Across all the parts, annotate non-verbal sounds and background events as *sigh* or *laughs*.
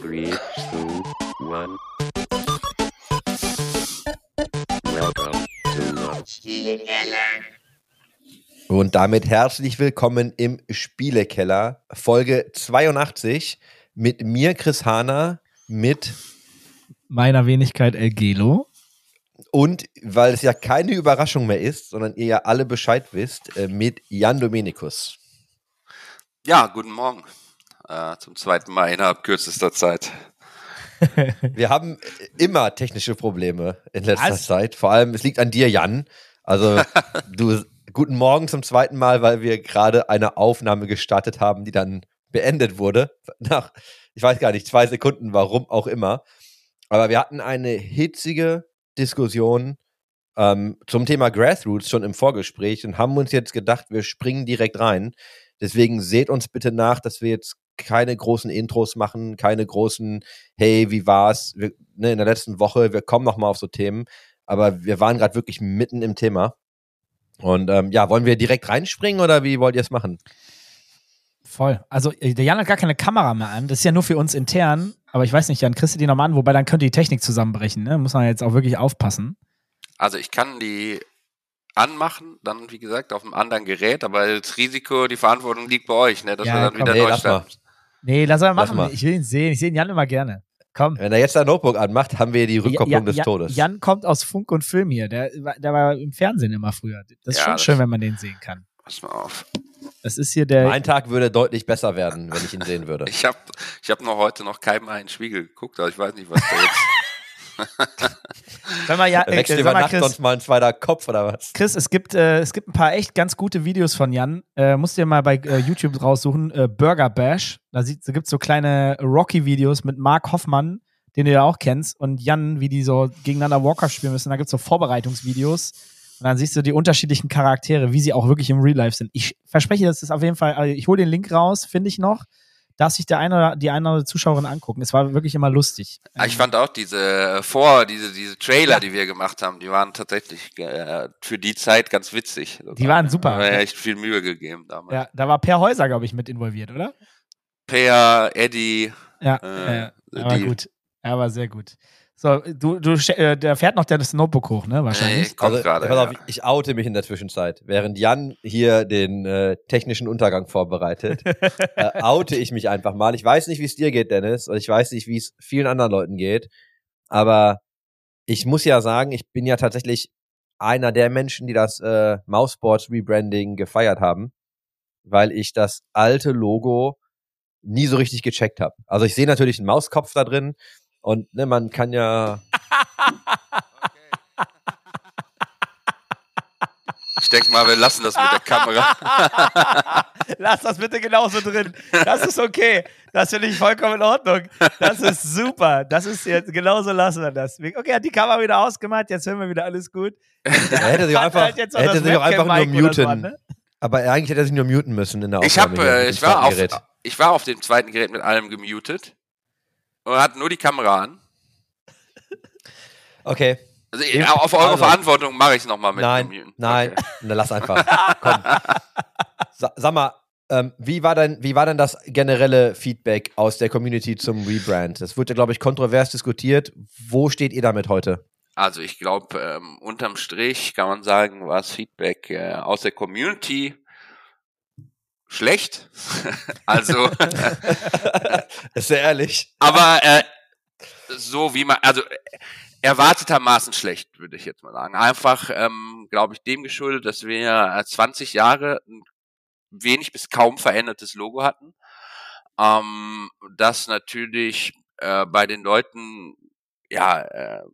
Three, two, one. Welcome to Notch. Und damit herzlich willkommen im Spielekeller, Folge 82 mit mir, Chris Hahner, mit meiner Wenigkeit El Gelo. und weil es ja keine Überraschung mehr ist, sondern ihr ja alle Bescheid wisst, äh, mit Jan Dominikus. Ja, guten Morgen. Äh, zum zweiten Mal innerhalb kürzester Zeit. *laughs* Wir haben immer technische Probleme in letzter Was? Zeit. Vor allem, es liegt an dir, Jan. Also, *laughs* du, guten Morgen zum zweiten Mal, weil wir gerade eine Aufnahme gestartet haben, die dann beendet wurde. Nach, ich weiß gar nicht, zwei Sekunden, warum auch immer. Aber wir hatten eine hitzige Diskussion ähm, zum Thema Grassroots schon im Vorgespräch und haben uns jetzt gedacht, wir springen direkt rein. Deswegen seht uns bitte nach, dass wir jetzt keine großen Intros machen, keine großen, hey, wie war's? Wir, ne, in der letzten Woche, wir kommen noch mal auf so Themen, aber wir waren gerade wirklich mitten im Thema. Und ähm, ja, wollen wir direkt reinspringen oder wie wollt ihr es machen? Voll. Also, äh, der Jan hat gar keine Kamera mehr an. Das ist ja nur für uns intern. Aber ich weiß nicht, Jan, kriegst du die nochmal an? Wobei dann könnte die Technik zusammenbrechen. Ne? Muss man jetzt auch wirklich aufpassen. Also ich kann die anmachen, dann wie gesagt auf einem anderen Gerät, aber das Risiko, die Verantwortung liegt bei euch, ne? Dass Ja, wir dann komm, wieder nee, neu starten. Nee, lass mal Lass machen. mal. Ich will ihn sehen. Ich sehe den Jan immer gerne. Komm. Wenn er jetzt sein Notebook anmacht, haben wir die Rückkopplung Ja- des ja- Todes. Jan kommt aus Funk und Film hier. Der, war- der war im Fernsehen immer früher. Das ist Ja, schon das- schön, wenn man den sehen kann. Pass mal auf. Das ist hier der. mein Tag würde deutlich besser werden, wenn ich ihn sehen würde. Ich habe ich hab noch heute noch keinem einen Spiegel geguckt, aber ich weiß nicht, was da jetzt. Sag mal, ja, äh, Wächst sag über Nacht Chris, sonst mal ein zweiter Kopf oder was? Chris, es gibt, äh, es gibt ein paar echt ganz gute Videos von Jan. Äh, musst dir mal bei äh, YouTube raussuchen. Äh, Burger Bash. Da, sieht- da gibt es so kleine Rocky-Videos mit Mark Hoffmann, den du ja auch kennst, und Jan, wie die so gegeneinander Warcraft spielen müssen. Da gibt es so Vorbereitungsvideos. Und dann siehst du die unterschiedlichen Charaktere, wie sie auch wirklich im Real Life sind. Ich verspreche, das ist auf jeden Fall, also ich hole den Link raus, finde ich noch. Darf sich der eine oder die eine oder andere Zuschauerin angucken. Es war wirklich immer lustig. Ah, ich fand auch diese vor, diese, diese Trailer, Ja. die wir gemacht haben, die waren tatsächlich äh, für die Zeit ganz witzig. Die waren super. Da haben wir echt viel Mühe gegeben damals. Ja, da war Per Häuser, glaube ich, mit involviert, oder? Per, Eddie, Ja, Äh, äh, aber gut. Er war sehr gut. So, du, du, äh, der fährt noch das Notebook hoch, ne? Wahrscheinlich. Nee, kommt Also, gerade. pass auf, Ja. ich oute mich in der Zwischenzeit. Während Jan hier den äh, technischen Untergang vorbereitet, *laughs* äh, oute ich mich einfach mal. Ich weiß nicht, wie es dir geht, Dennis, und ich weiß nicht, wie es vielen anderen Leuten geht, aber ich muss ja sagen, ich bin ja tatsächlich einer der Menschen, die das äh, Mouseboards Rebranding gefeiert haben, weil ich das alte Logo nie so richtig gecheckt habe. Also ich sehe natürlich einen Mauskopf da drin und ne, man kann ja Ich denke mal, wir lassen das mit der Kamera. *laughs* Lass das bitte genauso drin. Das ist okay. Das finde ich vollkommen in Ordnung. Das ist super. Das ist jetzt, genauso lassen wir das. Okay, hat die Kamera wieder ausgemacht, jetzt hören wir wieder alles gut. er hätte sich auch einfach, halt er hätte sich auch einfach nur muten. ne? Aber eigentlich hätte er sich nur muten müssen in der Ich Aufnahme. hab, hier, äh, ich war auf, ich war auf dem zweiten Gerät mit allem gemutet und hatte nur die Kamera an. Okay. Also, ich- auf eure Also. Verantwortung mache ich es nochmal mit Nein, dem Muten. nein, Okay. na, lass einfach. Komm. Sa sag mal, ähm, wie, war denn, wie war denn das generelle Feedback aus der Community zum Rebrand? Das wurde glaube ich, kontrovers diskutiert. Wo steht ihr damit heute? Also ich glaube, ähm, unterm Strich kann man sagen, war das Feedback äh, aus der Community schlecht. *laughs* also, *laughs* ist sehr ehrlich. aber äh, so wie man, also äh, erwartetermaßen schlecht, würde ich jetzt mal sagen. Einfach, ähm, glaube ich, dem geschuldet, dass wir äh, 20 Jahre ein wenig bis kaum verändertes Logo hatten. Ähm, das natürlich äh, bei den Leuten, ja, äh, äh,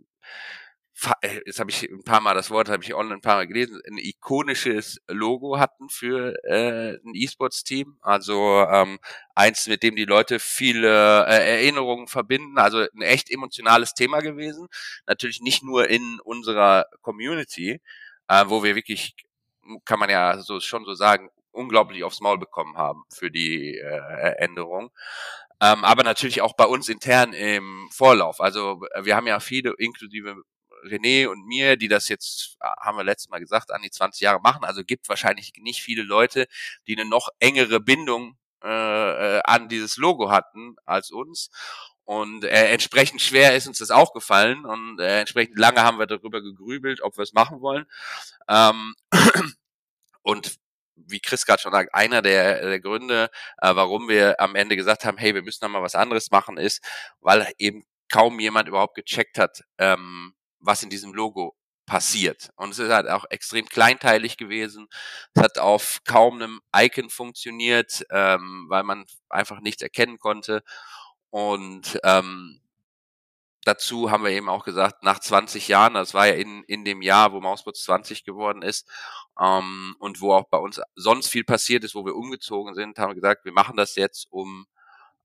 jetzt habe ich ein paar Mal das Wort, habe ich online ein paar Mal gelesen, ein ikonisches Logo hatten für äh, ein E-Sports-Team. Also ähm, eins, mit dem die Leute viele äh, Erinnerungen verbinden. Also ein echt emotionales Thema gewesen. Natürlich nicht nur in unserer Community, äh, wo wir wirklich, kann man ja so schon so sagen, unglaublich aufs Maul bekommen haben für die äh, Änderung. Ähm, aber natürlich auch bei uns intern im Vorlauf. Also äh, wir haben ja viele, inklusive René und mir, die das jetzt, äh, haben wir letztes Mal gesagt, an die 20 Jahre machen. Also gibt wahrscheinlich nicht viele Leute, die eine noch engere Bindung äh, an dieses Logo hatten als uns. Und äh, entsprechend schwer ist uns das auch gefallen und äh, entsprechend lange haben wir darüber gegrübelt, ob wir es machen wollen. Ähm, *clears throat* und wie Chris gerade schon sagt, einer der, der Gründe, äh, warum wir am Ende gesagt haben, hey, wir müssen noch mal was anderes machen, ist, weil eben kaum jemand überhaupt gecheckt hat, ähm, was in diesem Logo passiert. Und es ist halt auch extrem kleinteilig gewesen. Es hat auf kaum einem Icon funktioniert, ähm, weil man einfach nichts erkennen konnte. Und ähm, dazu haben wir eben auch gesagt, nach 20 Jahren, das war ja in, in dem Jahr, wo Mausbots 20 geworden ist, ähm, und wo auch bei uns sonst viel passiert ist, wo wir umgezogen sind, haben wir gesagt, wir machen das jetzt, um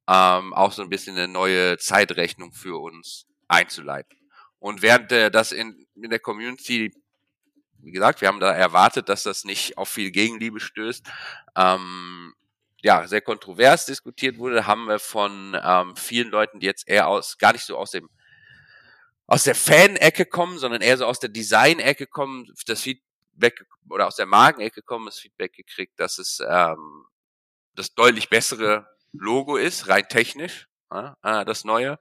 ähm, auch so ein bisschen eine neue Zeitrechnung für uns einzuleiten. Und während äh, das in, in der Community, wie gesagt, wir haben da erwartet, dass das nicht auf viel Gegenliebe stößt, ähm, ja, sehr kontrovers diskutiert wurde, haben wir von ähm, vielen Leuten, die jetzt eher aus, gar nicht so aus dem, aus der Fan-Ecke kommen, sondern eher so aus der Design-Ecke kommen, das Feedback oder aus der Magen-Ecke kommen, das Feedback gekriegt, dass es ähm, das deutlich bessere Logo ist, rein technisch, äh, das neue.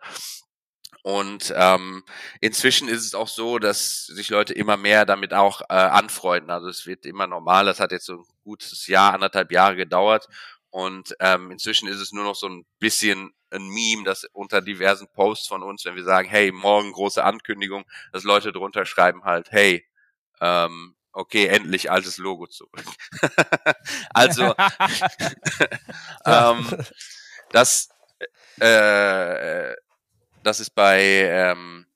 Und ähm, inzwischen ist es auch so, dass sich Leute immer mehr damit auch äh, anfreunden. Also es wird immer normal. Das hat jetzt so ein gutes Jahr, anderthalb Jahre gedauert. Und ähm, inzwischen ist es nur noch so ein bisschen ein Meme, das unter diversen Posts von uns, wenn wir sagen, hey, morgen große Ankündigung, dass Leute drunter schreiben halt, hey, ähm, okay, endlich altes Logo zurück. *laughs* also, *laughs* *laughs* ähm, das, äh, das ist bei, ähm,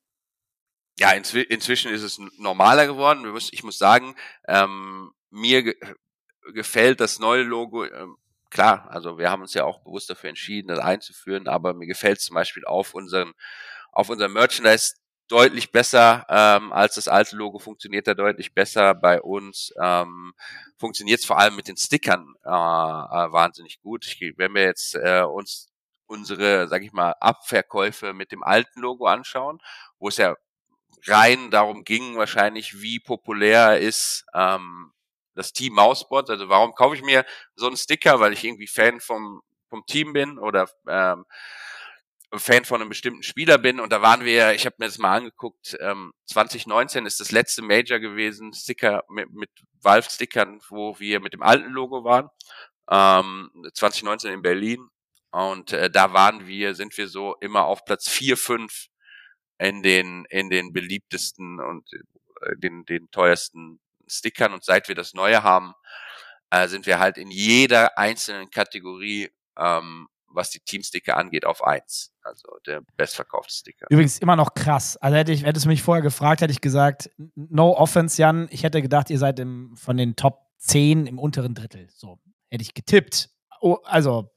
ja, inzw inzwischen ist es normaler geworden. Ich muss sagen, ähm, mir ge gefällt das neue Logo ähm, klar, also wir haben uns ja auch bewusst dafür entschieden, das einzuführen, aber mir gefällt zum Beispiel auf unserem, auf unserem Merchandise deutlich besser ähm, als das alte Logo, funktioniert da deutlich besser bei uns. Ähm, funktioniert es vor allem mit den Stickern äh, äh, wahnsinnig gut. Ich, wenn wir jetzt äh, uns unsere, sag ich mal, Abverkäufe mit dem alten Logo anschauen, wo es ja rein darum ging, wahrscheinlich, wie populär ist ähm, das Team Mousebot. Also warum kaufe ich mir so einen Sticker, weil ich irgendwie Fan vom, vom Team bin oder ähm, Fan von einem bestimmten Spieler bin. Und da waren wir, ich habe mir das mal angeguckt, ähm, 2019 ist das letzte Major gewesen, Sticker mit, mit Valve-Stickern, wo wir mit dem alten Logo waren. Ähm, 2019 in Berlin. Und äh, da waren wir, sind wir so immer auf Platz vier fünf in den, in den beliebtesten und äh, den, den teuersten Stickern und seit wir das Neue haben, äh, sind wir halt in jeder einzelnen Kategorie, ähm, was die Teamsticker angeht, auf eins. Also der bestverkaufte Sticker. Übrigens immer noch krass. Also hätte ich, hättest du mich vorher gefragt, hätte ich gesagt, no offense, Jan. Ich hätte gedacht, ihr seid im, von den Top 10 im unteren Drittel. So. Hätte ich getippt. Oh, also,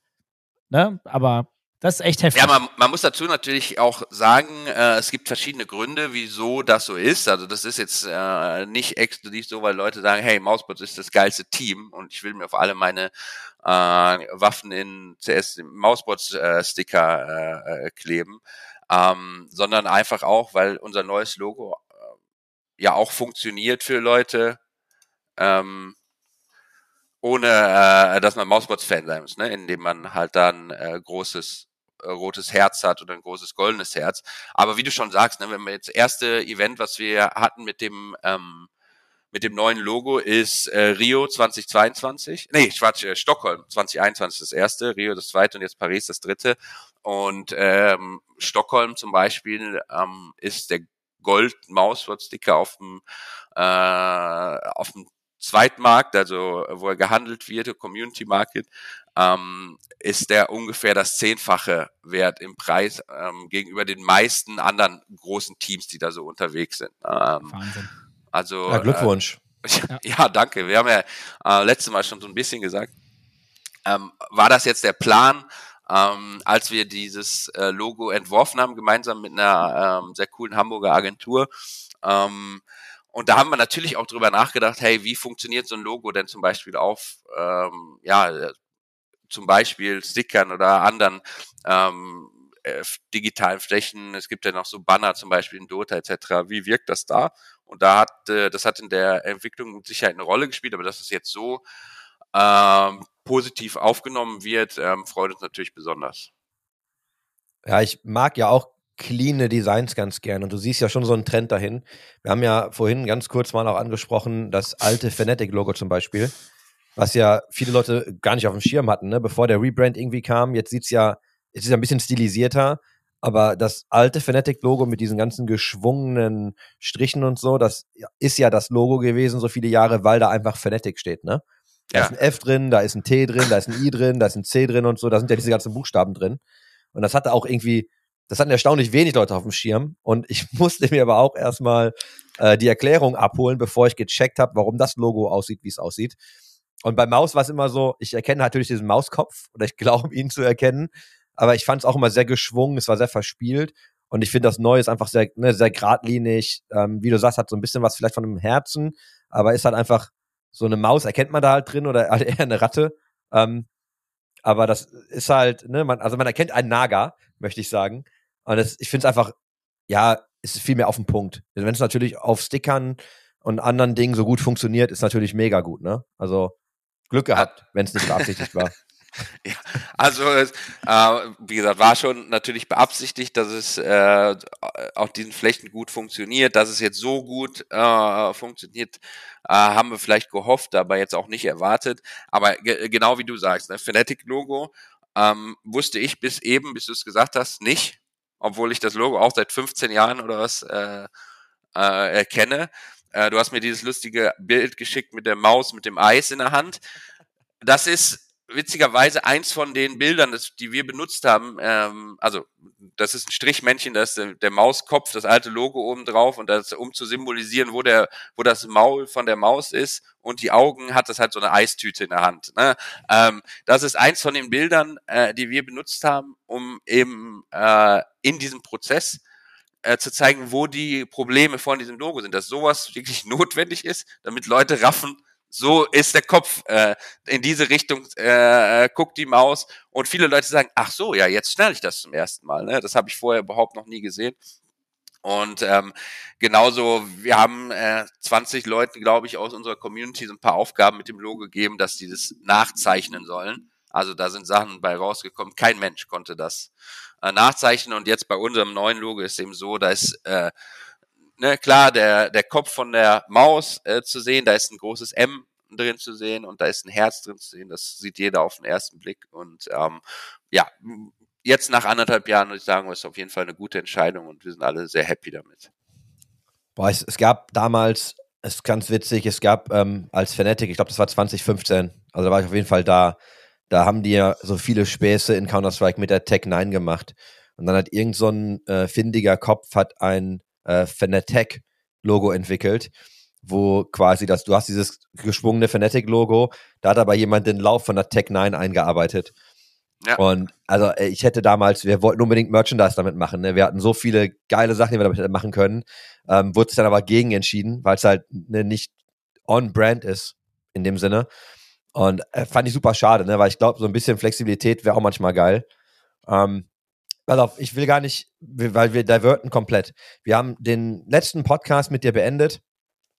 ne? Aber das ist echt heftig. Ja, man, man muss dazu natürlich auch sagen, äh, es gibt verschiedene Gründe, wieso das so ist. Also das ist jetzt äh, nicht exklusiv so, weil Leute sagen, hey, Mausbots ist das geilste Team und ich will mir auf alle meine äh, Waffen in CS Mausbots äh, Sticker äh, äh, kleben, ähm, sondern einfach auch, weil unser neues Logo äh, ja auch funktioniert für Leute, ähm, ohne äh, dass man Mausbots-Fan sein muss, ne? indem man halt dann äh, großes äh, rotes Herz hat oder ein großes goldenes Herz. Aber wie du schon sagst, ne, wenn wir jetzt erste Event, was wir hatten mit dem ähm, mit dem neuen Logo ist äh, Rio 2022. Nee, Quatsch, äh, Stockholm 2021 das erste, Rio das zweite und jetzt Paris das dritte. Und ähm, Stockholm zum Beispiel ähm, ist der Gold Mauswort Sticker auf dem äh, auf dem Zweitmarkt, also wo er gehandelt wird, Community Market, ähm, ist der ungefähr das zehnfache Wert im Preis ähm, gegenüber den meisten anderen großen Teams, die da so unterwegs sind. Ähm, Wahnsinn. Also ja, Glückwunsch. Äh, *laughs* ja, danke. Wir haben ja äh, letztes Mal schon so ein bisschen gesagt. Ähm, war das jetzt der Plan, ähm, als wir dieses äh, Logo entworfen haben, gemeinsam mit einer ähm, sehr coolen Hamburger Agentur? Ähm, und da haben wir natürlich auch drüber nachgedacht, hey, wie funktioniert so ein Logo denn zum Beispiel auf ähm, ja, zum Beispiel Stickern oder anderen ähm, äh, digitalen Flächen. Es gibt ja noch so Banner, zum Beispiel in Dota etc. Wie wirkt das da? Und da hat, äh, das hat in der Entwicklung mit Sicherheit eine Rolle gespielt, aber dass es jetzt so ähm, positiv aufgenommen wird, ähm, freut uns natürlich besonders. Ja, ich mag ja auch cleane Designs ganz gern und du siehst ja schon so einen Trend dahin. Wir haben ja vorhin ganz kurz mal auch angesprochen, das alte Fnatic-Logo zum Beispiel, was ja viele Leute gar nicht auf dem Schirm hatten, ne? bevor der Rebrand irgendwie kam. Jetzt sieht's ja, jetzt ist ja ein bisschen stilisierter, aber das alte Fnatic-Logo mit diesen ganzen geschwungenen Strichen und so, das ist ja das Logo gewesen so viele Jahre, weil da einfach Fnatic steht, ne? Da Ja. ist ein F drin, da ist ein T drin, da ist ein I drin, da ist ein C drin und so, da sind ja diese ganzen Buchstaben drin. Und das hatte auch irgendwie, das hatten erstaunlich wenig Leute auf dem Schirm. Und ich *laughs* musste mir aber auch erstmal äh, die Erklärung abholen, bevor ich gecheckt habe, warum das Logo aussieht, wie es aussieht. Und bei Maus war es immer so, ich erkenne natürlich diesen Mauskopf *laughs* oder ich glaube ihn zu erkennen, aber ich fand es auch immer sehr geschwungen, es war sehr verspielt. Und ich finde das Neue ist einfach sehr, ne, sehr geradlinig. Ähm, wie du sagst, hat so ein bisschen was vielleicht von einem Herzen, aber ist halt einfach so eine Maus, erkennt man da halt drin oder *laughs* halt eher eine Ratte. Ähm, aber das ist halt, ne, man, also man erkennt einen Naga, möchte ich sagen. Und das, ich finde es einfach, ja, ist viel mehr auf den Punkt. Wenn es natürlich auf Stickern und anderen Dingen so gut funktioniert, ist natürlich mega gut, ne? Also Glück gehabt, wenn es nicht beabsichtigt war. *laughs* Also, es, äh, wie gesagt, war schon natürlich beabsichtigt, dass es äh, auf diesen Flächen gut funktioniert. Dass es jetzt so gut äh, funktioniert, äh, haben wir vielleicht gehofft, aber jetzt auch nicht erwartet. Aber ge genau wie du sagst, ne, Fnatic-Logo ähm, wusste ich bis eben, bis du es gesagt hast, nicht, obwohl ich das Logo auch seit 15 Jahren oder was äh, äh, erkenne. Äh, du hast mir dieses lustige Bild geschickt mit der Maus, mit dem Eis in der Hand. Das ist witzigerweise eins von den Bildern, das, die wir benutzt haben, ähm, also das ist ein Strichmännchen, da ist der, der Mauskopf, das alte Logo oben drauf und das, um zu symbolisieren, wo der, wo das Maul von der Maus ist und die Augen hat das halt so eine Eistüte in der Hand. Ne? Ähm, das ist eins von den Bildern, äh, die wir benutzt haben, um eben äh, in diesem Prozess äh, zu zeigen, wo die Probleme von diesem Logo sind, dass sowas wirklich *laughs* notwendig ist, damit Leute raffen, so ist der Kopf äh, in diese Richtung äh, guckt die Maus und viele Leute sagen, ach so, ja, jetzt schnell ich das zum ersten Mal. Ne? Das habe ich vorher überhaupt noch nie gesehen. Und ähm, genauso, wir haben äh, 20 Leuten, glaube ich, aus unserer Community so ein paar Aufgaben mit dem Logo gegeben, dass die das nachzeichnen sollen. Also da sind Sachen bei rausgekommen. Kein Mensch konnte das äh, nachzeichnen. Und jetzt bei unserem neuen Logo ist eben so, da ist äh, ne, klar, der, der Kopf von der Maus äh, zu sehen, da ist ein großes M drin zu sehen und da ist ein Herz drin zu sehen. Das sieht jeder auf den ersten Blick. Und ähm, ja, jetzt nach anderthalb Jahren würde ich sagen, ist auf jeden Fall eine gute Entscheidung und wir sind alle sehr happy damit. Boah, es, es gab damals, es ist ganz witzig, es gab ähm, als Fnatic, ich glaube, das war 2015, also da war ich auf jeden Fall da, da haben die ja so viele Späße in Counter-Strike mit der Tech 9 gemacht. Und dann hat irgend so ein äh, findiger Kopf hat ein äh, Fnatic-Logo entwickelt, wo quasi das, du hast dieses geschwungene Fnatic-Logo, da hat aber jemand den Lauf von der Tech 9 eingearbeitet. Ja. Und also äh, ich hätte damals, wir wollten unbedingt Merchandise damit machen. Ne? Wir hatten so viele geile Sachen, die wir damit hätten machen können. Ähm, wurde sich dann aber gegen entschieden, weil es halt ne, nicht on-brand ist in dem Sinne. Und äh, fand ich super schade, ne? weil ich glaube, so ein bisschen Flexibilität wäre auch manchmal geil. Ähm, pass auf, ich will gar nicht, weil wir diverten komplett. Wir haben den letzten Podcast mit dir beendet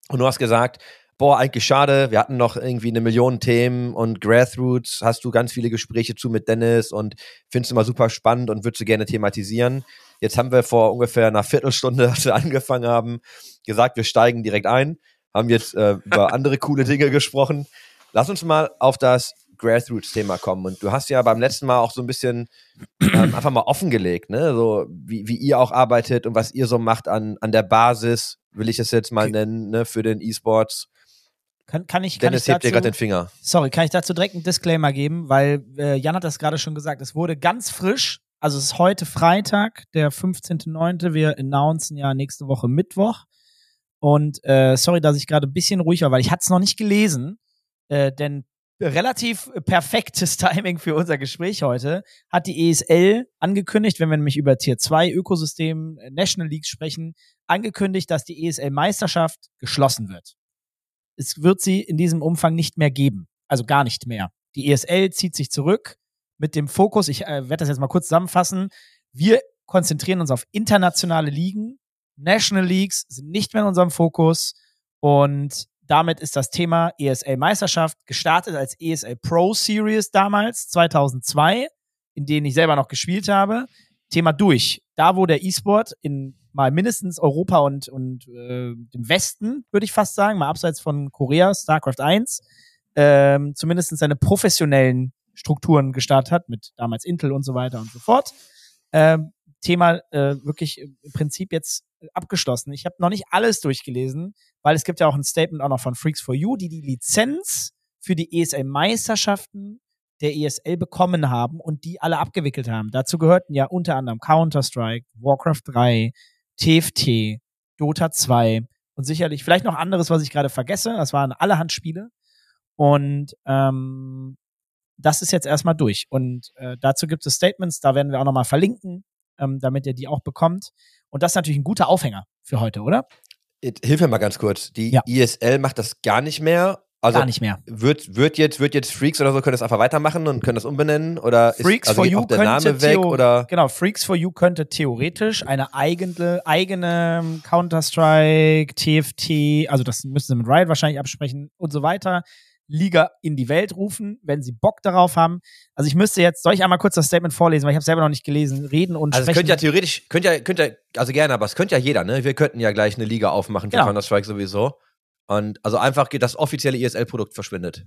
und du hast gesagt, boah, eigentlich schade, wir hatten noch irgendwie eine Million Themen und Grassroots hast du ganz viele Gespräche zu mit Dennis und findest immer super spannend und würdest du gerne thematisieren. Jetzt haben wir vor ungefähr einer Viertelstunde, *laughs* als wir angefangen haben, gesagt, wir steigen direkt ein, haben jetzt äh, über *laughs* andere coole Dinge gesprochen. Lass uns mal auf das Grassroots-Thema kommen. Und du hast ja beim letzten Mal auch so ein bisschen ähm, einfach mal offengelegt, ne? So wie, wie ihr auch arbeitet und was ihr so macht an, an der Basis, will ich es jetzt mal nennen, ne, für den E-Sports. Kann, kann ich, kann ich Dennis hebt dir gerade den Finger. sorry, kann ich dazu direkt einen Disclaimer geben, weil äh, Jan hat das gerade schon gesagt, es wurde ganz frisch, also es ist heute Freitag, der 15.09., wir announcen ja nächste Woche Mittwoch und äh, sorry, dass ich gerade ein bisschen ruhig war, weil ich hatte es noch nicht gelesen, äh, denn relativ perfektes *laughs* Timing für unser Gespräch heute hat die ESL angekündigt, wenn wir nämlich über Tier 2 Ökosystem äh, National Leagues sprechen, angekündigt, dass die ESL Meisterschaft geschlossen wird. Es wird sie in diesem Umfang nicht mehr geben. Also gar nicht mehr. Die ESL zieht sich zurück mit dem Fokus, ich äh, werde das jetzt mal kurz zusammenfassen. Wir konzentrieren uns auf internationale Ligen. National Leagues sind nicht mehr in unserem Fokus. Und damit ist das Thema ESL Meisterschaft gestartet als ESL Pro Series damals, 2002, in denen ich selber noch gespielt habe. Thema durch. Da, wo der E-Sport in mal mindestens Europa und, und äh, dem Westen, würde ich fast sagen, mal abseits von Korea, StarCraft 1, ähm, zumindest seine professionellen Strukturen gestartet hat, mit damals Intel und so weiter und so fort. Ähm, Thema äh, wirklich im Prinzip jetzt abgeschlossen. Ich habe noch nicht alles durchgelesen, weil es gibt ja auch ein Statement auch noch von Freaks for You, die die Lizenz für die ESL-Meisterschaften der ESL bekommen haben und die alle abgewickelt haben. Dazu gehörten ja unter anderem Counter-Strike, Warcraft 3, TFT, Dota 2 und sicherlich vielleicht noch anderes, was ich gerade vergesse. Das waren allerhand Spiele. Und ähm, das ist jetzt erstmal durch. Und äh, dazu gibt es Statements, da werden wir auch nochmal verlinken, ähm, damit ihr die auch bekommt. Und das ist natürlich ein guter Aufhänger für heute, oder? Hilf mir mal ganz kurz. Die Ja. ISL macht das gar nicht mehr. Also Gar nicht mehr. Wird, wird, jetzt, wird jetzt Freaks oder so, können das einfach weitermachen und können das umbenennen? Oder Freaks ist, also for You auch der könnte Name weg? Oder? Genau, Freaks for You könnte theoretisch eine eigene, eigene Counter-Strike, TFT, also das müssen sie mit Riot wahrscheinlich absprechen und so weiter, Liga in die Welt rufen, wenn sie Bock darauf haben. Also ich müsste jetzt, soll ich einmal kurz das Statement vorlesen, weil ich habe selber noch nicht gelesen, reden und Also es sprechen. könnte ja theoretisch, könnte ja, könnte ja, also gerne, aber es könnte ja jeder, ne? Wir könnten ja gleich eine Liga aufmachen für Genau. Counter-Strike sowieso. Und also einfach geht das offizielle ESL-Produkt verschwindet.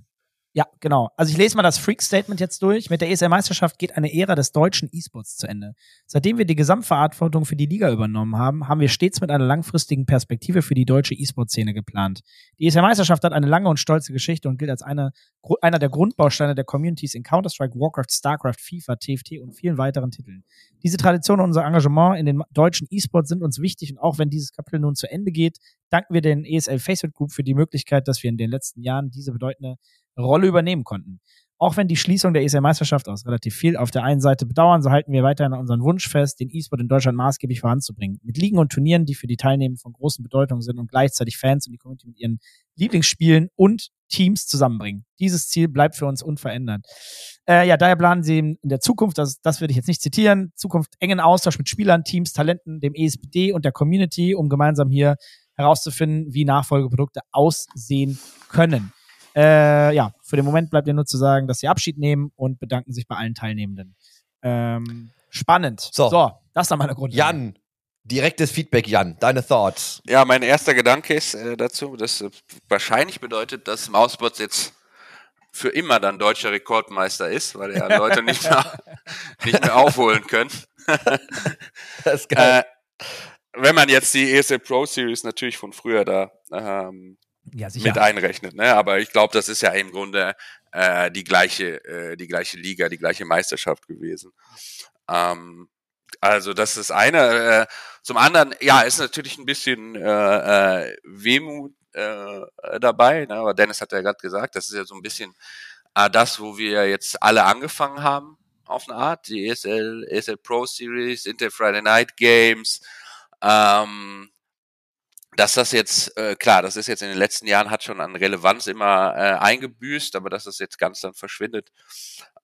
Ja, genau. Also ich lese mal das Freak-Statement jetzt durch. Mit der ESL-Meisterschaft geht eine Ära des deutschen E-Sports zu Ende. Seitdem wir die Gesamtverantwortung für die Liga übernommen haben, haben wir stets mit einer langfristigen Perspektive für die deutsche E-Sport-Szene geplant. Die ESL-Meisterschaft hat eine lange und stolze Geschichte und gilt als eine, einer der Grundbausteine der Communities in Counter-Strike, Warcraft, StarCraft, FIFA, TFT und vielen weiteren Titeln. Diese Tradition und unser Engagement in den deutschen E-Sport sind uns wichtig und auch wenn dieses Kapitel nun zu Ende geht, danken wir den ESL Facebook Group für die Möglichkeit, dass wir in den letzten Jahren diese bedeutende Rolle übernehmen konnten. Auch wenn die Schließung der ESL-Meisterschaft aus relativ viel auf der einen Seite bedauern, so halten wir weiterhin unseren Wunsch fest, den E-Sport in Deutschland maßgeblich voranzubringen. Mit Ligen und Turnieren, die für die Teilnehmer von großen Bedeutung sind und gleichzeitig Fans und die Community mit ihren Lieblingsspielen und Teams zusammenbringen. Dieses Ziel bleibt für uns unverändert. Äh, ja, daher planen sie in der Zukunft, das, das würde ich jetzt nicht zitieren, Zukunft engen Austausch mit Spielern, Teams, Talenten, dem ESPD und der Community, um gemeinsam hier herauszufinden, wie Nachfolgeprodukte aussehen können. Äh, ja, für den Moment bleibt mir nur zu sagen, dass sie Abschied nehmen und bedanken sich bei allen Teilnehmenden. Ähm, spannend. So. das ist dann meine Grundlage. Jan, direktes Feedback, Jan. Deine Thoughts. Ja, mein erster Gedanke ist äh, dazu, dass äh, wahrscheinlich bedeutet, dass Mausbots jetzt für immer dann deutscher Rekordmeister ist, weil ja *laughs* Leute nicht mehr, nicht mehr aufholen können. *laughs* Das ist geil. Äh, wenn man jetzt die ESL Pro Series natürlich von früher da ähm, Ja, sicher. mit einrechnet, ne? Aber ich glaube, das ist ja im Grunde äh, die gleiche, äh, die gleiche Liga, die gleiche Meisterschaft gewesen. Ähm, also das ist eine. Äh, zum anderen, ja, ist natürlich ein bisschen äh, äh, Wehmut äh, dabei. Ne? Aber Dennis hat ja gerade gesagt, das ist ja so ein bisschen äh, das, wo wir jetzt alle angefangen haben auf eine Art. Die ESL, ESL Pro Series, Inter Friday Night Games. Ähm, dass das jetzt, äh, klar, das ist jetzt in den letzten Jahren, hat schon an Relevanz immer äh, eingebüßt, aber dass das jetzt ganz dann verschwindet,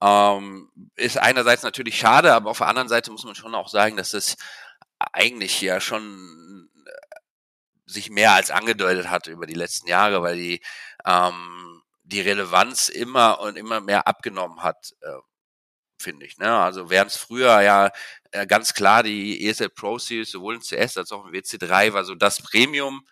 ähm, ist einerseits natürlich schade, aber auf der anderen Seite muss man schon auch sagen, dass es eigentlich ja schon äh, sich mehr als angedeutet hat über die letzten Jahre, weil die, ähm, die Relevanz immer und immer mehr abgenommen hat, äh, finde ich. Ne? Also während es früher ja äh, ganz klar die ESL Pro Series sowohl in CS als auch im WC3 war so das Premium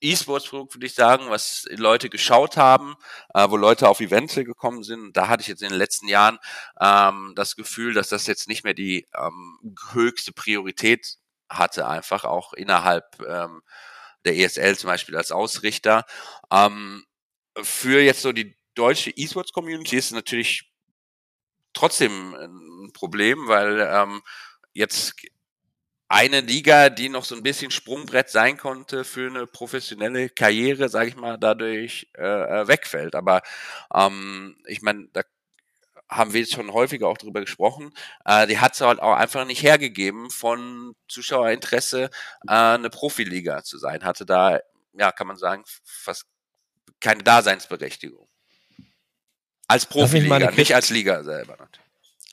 E-Sports-Produkt, würde ich sagen, was Leute geschaut haben, äh, wo Leute auf Events gekommen sind. Da hatte ich jetzt in den letzten Jahren ähm, das Gefühl, dass das jetzt nicht mehr die ähm, höchste Priorität hatte, einfach auch innerhalb ähm, der ESL zum Beispiel als Ausrichter. Ähm, für jetzt so die deutsche E-Sports-Community ist es natürlich trotzdem ein Problem, weil ähm, jetzt eine Liga, die noch so ein bisschen Sprungbrett sein konnte für eine professionelle Karriere, sage ich mal, dadurch äh, äh, wegfällt. Aber ähm, ich meine, da haben wir jetzt schon häufiger auch drüber gesprochen, äh, die hat es halt auch einfach nicht hergegeben, von Zuschauerinteresse äh, eine Profiliga zu sein. Hatte da, ja, kann man sagen, fast keine Daseinsberechtigung. Als Profiliga, eine nicht als Liga selber.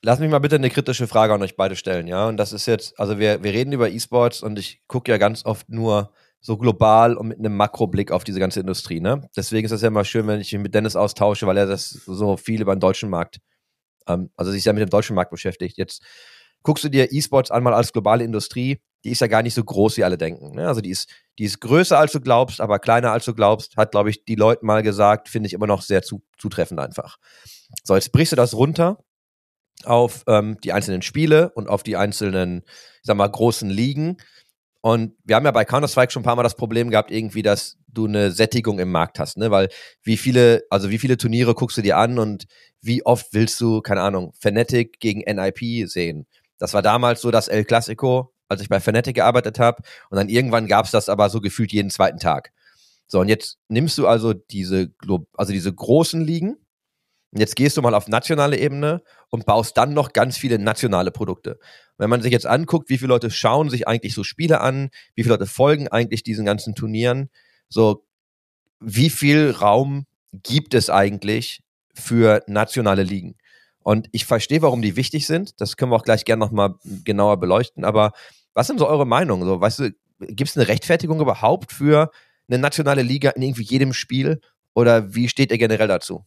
Lass mich mal bitte eine kritische Frage an euch beide stellen, ja? Und das ist jetzt, also wir, wir reden über E-Sports und ich gucke ja ganz oft nur so global und mit einem Makroblick auf diese ganze Industrie. Ne? Deswegen ist das ja immer schön, wenn ich mich mit Dennis austausche, weil er das so viel über den deutschen Markt, ähm, also sich ja mit dem deutschen Markt beschäftigt. Jetzt guckst du dir E-Sports an mal als globale Industrie, die ist ja gar nicht so groß, wie alle denken. Ne? Also die ist, die ist größer, als du glaubst, aber kleiner, als du glaubst, hat, glaube ich, die Leute mal gesagt, finde ich immer noch sehr zu, zutreffend einfach. So, jetzt brichst du das runter auf ähm, die einzelnen Spiele und auf die einzelnen, ich sag mal, großen Ligen. Und wir haben ja bei Counter-Strike schon ein paar Mal das Problem gehabt, irgendwie, dass du eine Sättigung im Markt hast, ne? Weil wie viele, also wie viele Turniere guckst du dir an und wie oft willst du, keine Ahnung, Fnatic gegen NIP sehen? Das war damals so das El Clasico, als ich bei Fnatic gearbeitet habe. Und dann irgendwann gab es das aber so gefühlt jeden zweiten Tag. So, und jetzt nimmst du also diese, also diese großen Ligen, und jetzt gehst du mal auf nationale Ebene und baust dann noch ganz viele nationale Produkte. Wenn man sich jetzt anguckt, wie viele Leute schauen sich eigentlich so Spiele an, wie viele Leute folgen eigentlich diesen ganzen Turnieren, so wie viel Raum gibt es eigentlich für nationale Ligen? Und ich verstehe, warum die wichtig sind. Das können wir auch gleich gerne nochmal genauer beleuchten. Aber was sind so eure Meinungen? So, weißt du, gibt es eine Rechtfertigung überhaupt für eine nationale Liga in irgendwie jedem Spiel? Oder wie steht ihr generell dazu?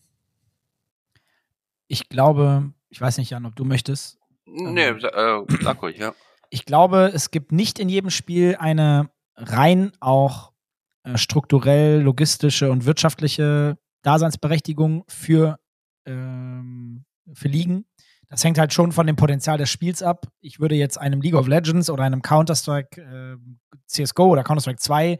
Ich glaube, ich weiß nicht, Jan, ob du möchtest. Nee, äh, sag ruhig, ja. *clears throat* Ich glaube, es gibt nicht in jedem Spiel eine rein auch äh, strukturell, logistische und wirtschaftliche Daseinsberechtigung für, ähm, für Ligen. Das hängt halt schon von dem Potenzial des Spiels ab. Ich würde jetzt einem League of Legends oder einem Counter-Strike äh, CSGO oder Counter-Strike 2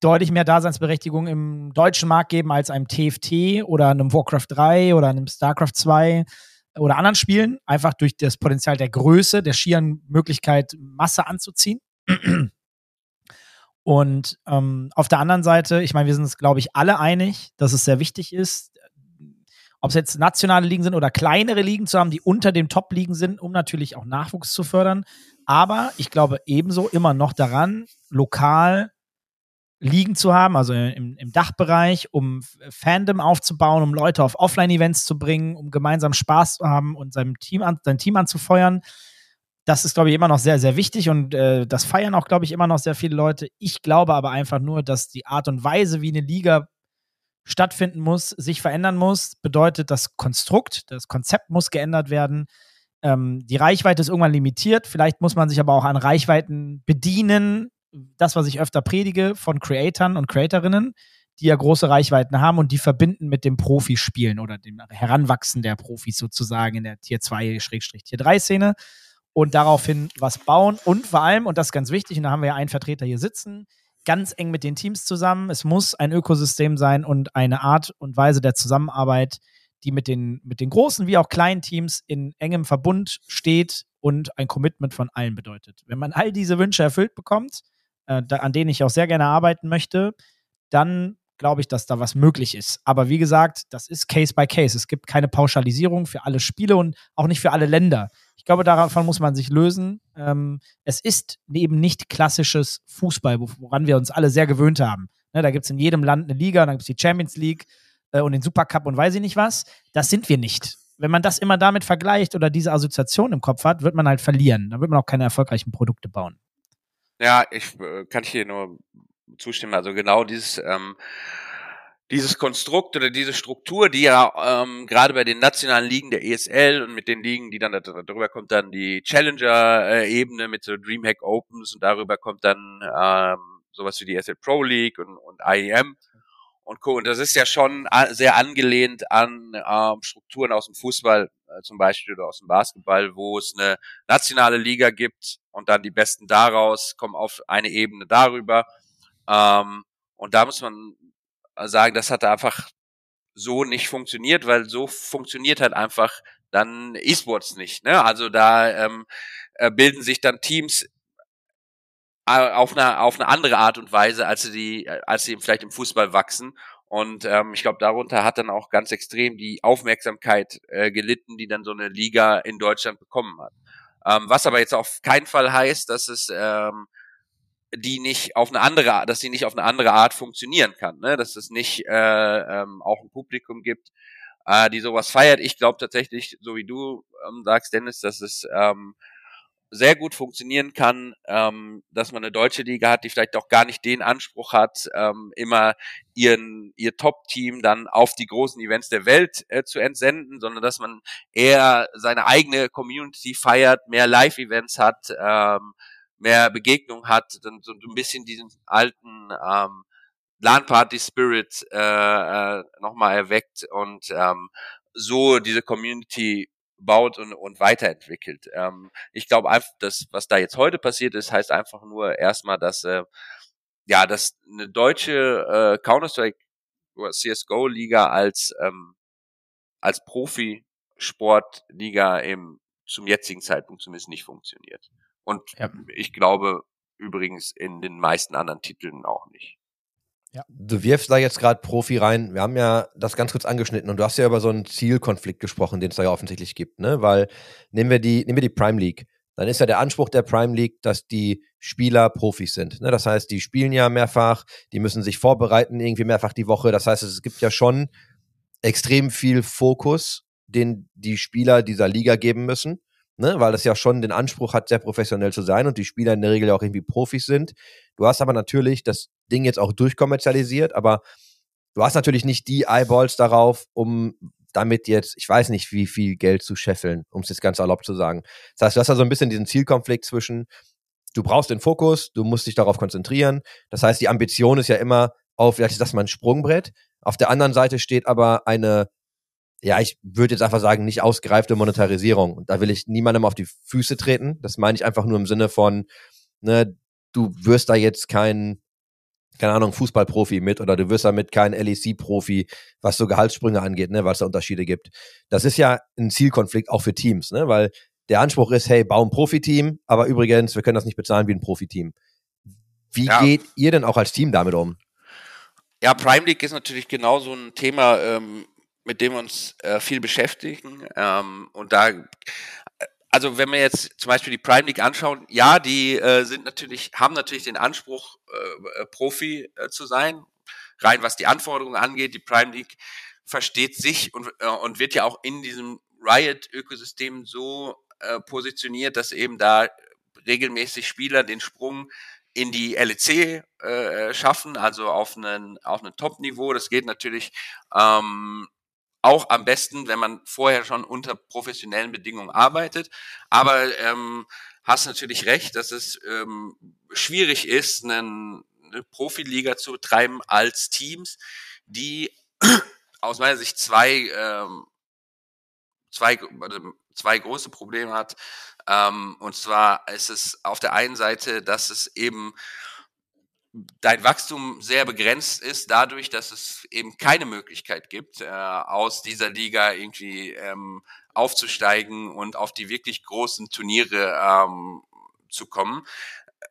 deutlich mehr Daseinsberechtigung im deutschen Markt geben als einem TFT oder einem Warcraft 3 oder einem StarCraft 2 oder anderen Spielen, einfach durch das Potenzial der Größe, der schieren Möglichkeit, Masse anzuziehen. Und ähm, auf der anderen Seite, ich meine, wir sind uns, glaube ich, alle einig, dass es sehr wichtig ist, ob es jetzt nationale Ligen sind oder kleinere Ligen zu haben, die unter den Top-Ligen sind, um natürlich auch Nachwuchs zu fördern. Aber ich glaube ebenso immer noch daran, lokal Ligen zu haben, also im, im Dachbereich, um Fandom aufzubauen, um Leute auf Offline-Events zu bringen, um gemeinsam Spaß zu haben und seinem Team an, sein Team anzufeuern. Das ist, glaube ich, immer noch sehr, sehr wichtig und äh, das feiern auch, glaube ich, immer noch sehr viele Leute. Ich glaube aber einfach nur, dass die Art und Weise, wie eine Liga stattfinden muss, sich verändern muss. Bedeutet, das Konstrukt, das Konzept muss geändert werden. Ähm, die Reichweite ist irgendwann limitiert. Vielleicht muss man sich aber auch an Reichweiten bedienen, das, was ich öfter predige von Creatoren und Creatorinnen, die ja große Reichweiten haben und die verbinden mit dem Profispielen oder dem Heranwachsen der Profis sozusagen in der Tier 2, Tier 3 Szene und daraufhin was bauen und vor allem, und das ist ganz wichtig, und da haben wir ja einen Vertreter hier sitzen, ganz eng mit den Teams zusammen. Es muss ein Ökosystem sein und eine Art und Weise der Zusammenarbeit, die mit den, mit den großen wie auch kleinen Teams in engem Verbund steht und ein Commitment von allen bedeutet. Wenn man all diese Wünsche erfüllt bekommt, äh, da, an denen ich auch sehr gerne arbeiten möchte, dann glaube ich, dass da was möglich ist. Aber wie gesagt, das ist Case by Case. Es gibt keine Pauschalisierung für alle Spiele und auch nicht für alle Länder. Ich glaube, davon muss man sich lösen. Ähm, es ist eben nicht klassisches Fußball, woran wir uns alle sehr gewöhnt haben. Ne, da gibt es in jedem Land eine Liga, dann gibt es die Champions League äh, und den Supercup und weiß ich nicht was. Das sind wir nicht. Wenn man das immer damit vergleicht oder diese Assoziation im Kopf hat, wird man halt verlieren. Dann wird man auch keine erfolgreichen Produkte bauen. Ja, ich äh, kann hier nur zustimmen. Also genau dieses ähm, dieses Konstrukt oder diese Struktur, die ja ähm, gerade bei den nationalen Ligen der ESL und mit den Ligen, die dann darüber kommt dann die Challenger-Ebene mit so Dreamhack Opens und darüber kommt dann ähm, sowas wie die ESL Pro League und, und IEM und Co. Und das ist ja schon sehr angelehnt an ähm, Strukturen aus dem Fußball äh, zum Beispiel oder aus dem Basketball, wo es eine nationale Liga gibt und dann die Besten daraus kommen auf eine Ebene darüber. Ähm, und da muss man sagen, das hat einfach so nicht funktioniert, weil so funktioniert halt einfach dann E-Sports nicht. Ne? Also da ähm, äh, bilden sich dann Teams äh, auf eine auf eine andere Art und Weise, als sie die, als sie vielleicht im Fußball wachsen. Und ähm, ich glaube, darunter hat dann auch ganz extrem die Aufmerksamkeit äh, gelitten, die dann so eine Liga in Deutschland bekommen hat. Ähm, was aber jetzt auf keinen Fall heißt, dass es ähm, die nicht auf eine andere Art, dass die nicht auf eine andere Art funktionieren kann, ne? dass es nicht äh, ähm, auch ein Publikum gibt, äh, die sowas feiert. Ich glaube tatsächlich, so wie du ähm, sagst, Dennis, dass es ähm, sehr gut funktionieren kann, ähm, dass man eine deutsche Liga hat, die vielleicht auch gar nicht den Anspruch hat, ähm, immer ihren ihr Top-Team dann auf die großen Events der Welt äh, zu entsenden, sondern dass man eher seine eigene Community feiert, mehr Live-Events hat, ähm, mehr Begegnung hat, dann so ein bisschen diesen alten ähm, LAN-Party-Spirit äh, äh, nochmal erweckt und ähm, so diese Community baut und, und weiterentwickelt. Ähm, ich glaube einfach, dass was da jetzt heute passiert ist, heißt einfach nur erstmal, dass äh, ja, dass eine deutsche äh, Counter-Strike oder CSGO-Liga als ähm, als Profi-Sportliga im zum jetzigen Zeitpunkt zumindest nicht funktioniert. Und ja. ich glaube übrigens in den meisten anderen Titeln auch nicht. Ja. Du wirfst da jetzt gerade Profi rein. Wir haben ja das ganz kurz angeschnitten und du hast ja über so einen Zielkonflikt gesprochen, den es da ja offensichtlich gibt, ne? Weil nehmen wir die, nehmen wir die Prime League. Dann ist ja der Anspruch der Prime League, dass die Spieler Profis sind. Ne? Das heißt, die spielen ja mehrfach, die müssen sich vorbereiten, irgendwie mehrfach die Woche. Das heißt, es gibt ja schon extrem viel Fokus, den die Spieler dieser Liga geben müssen ne? weil das ja schon den Anspruch hat, sehr professionell zu sein und die Spieler in der Regel ja auch irgendwie Profis sind. Du hast aber natürlich das Ding jetzt auch durchkommerzialisiert, aber du hast natürlich nicht die Eyeballs darauf, um damit jetzt, ich weiß nicht, wie viel Geld zu scheffeln, um es jetzt ganz erlaubt zu sagen. Das heißt, du hast da so ein bisschen diesen Zielkonflikt zwischen, du brauchst den Fokus, du musst dich darauf konzentrieren. Das heißt, die Ambition ist ja immer auf, vielleicht ist das mal ein Sprungbrett. Auf der anderen Seite steht aber eine ja, ich würde jetzt einfach sagen, nicht ausgereifte Monetarisierung. Und da will ich niemandem auf die Füße treten. Das meine ich einfach nur im Sinne von, ne, du wirst da jetzt kein, keine Ahnung, Fußballprofi mit oder du wirst damit kein LEC-Profi, was so Gehaltssprünge angeht, ne, weil es da Unterschiede gibt. Das ist ja ein Zielkonflikt auch für Teams, ne, weil der Anspruch ist, hey, bau ein Profiteam, aber übrigens, wir können das nicht bezahlen wie ein Profiteam. Wie ja. geht ihr denn auch als Team damit um? Ja, Prime League ist natürlich genau so ein Thema, ähm, mit dem wir uns äh, viel beschäftigen. Ähm, und da, also wenn wir jetzt zum Beispiel die Prime League anschauen, ja, die äh, sind natürlich, haben natürlich den Anspruch, äh, äh, Profi äh, zu sein, rein was die Anforderungen angeht. Die Prime League versteht sich und, äh, und wird ja auch in diesem Riot-Ökosystem so äh, positioniert, dass eben da regelmäßig Spieler den Sprung in die LEC äh, schaffen, also auf einen auf einen Top-Niveau. Das geht natürlich ähm, auch am besten, wenn man vorher schon unter professionellen Bedingungen arbeitet. Aber ähm, hast natürlich recht, dass es ähm, schwierig ist, einen, eine Profiliga zu betreiben als Teams, die *clears throat* aus meiner Sicht zwei, ähm, zwei, zwei große Probleme hat. Ähm, und zwar ist es auf der einen Seite, dass es eben dein Wachstum sehr begrenzt ist, dadurch, dass es eben keine Möglichkeit gibt, äh, aus dieser Liga irgendwie ähm, aufzusteigen und auf die wirklich großen Turniere ähm, zu kommen.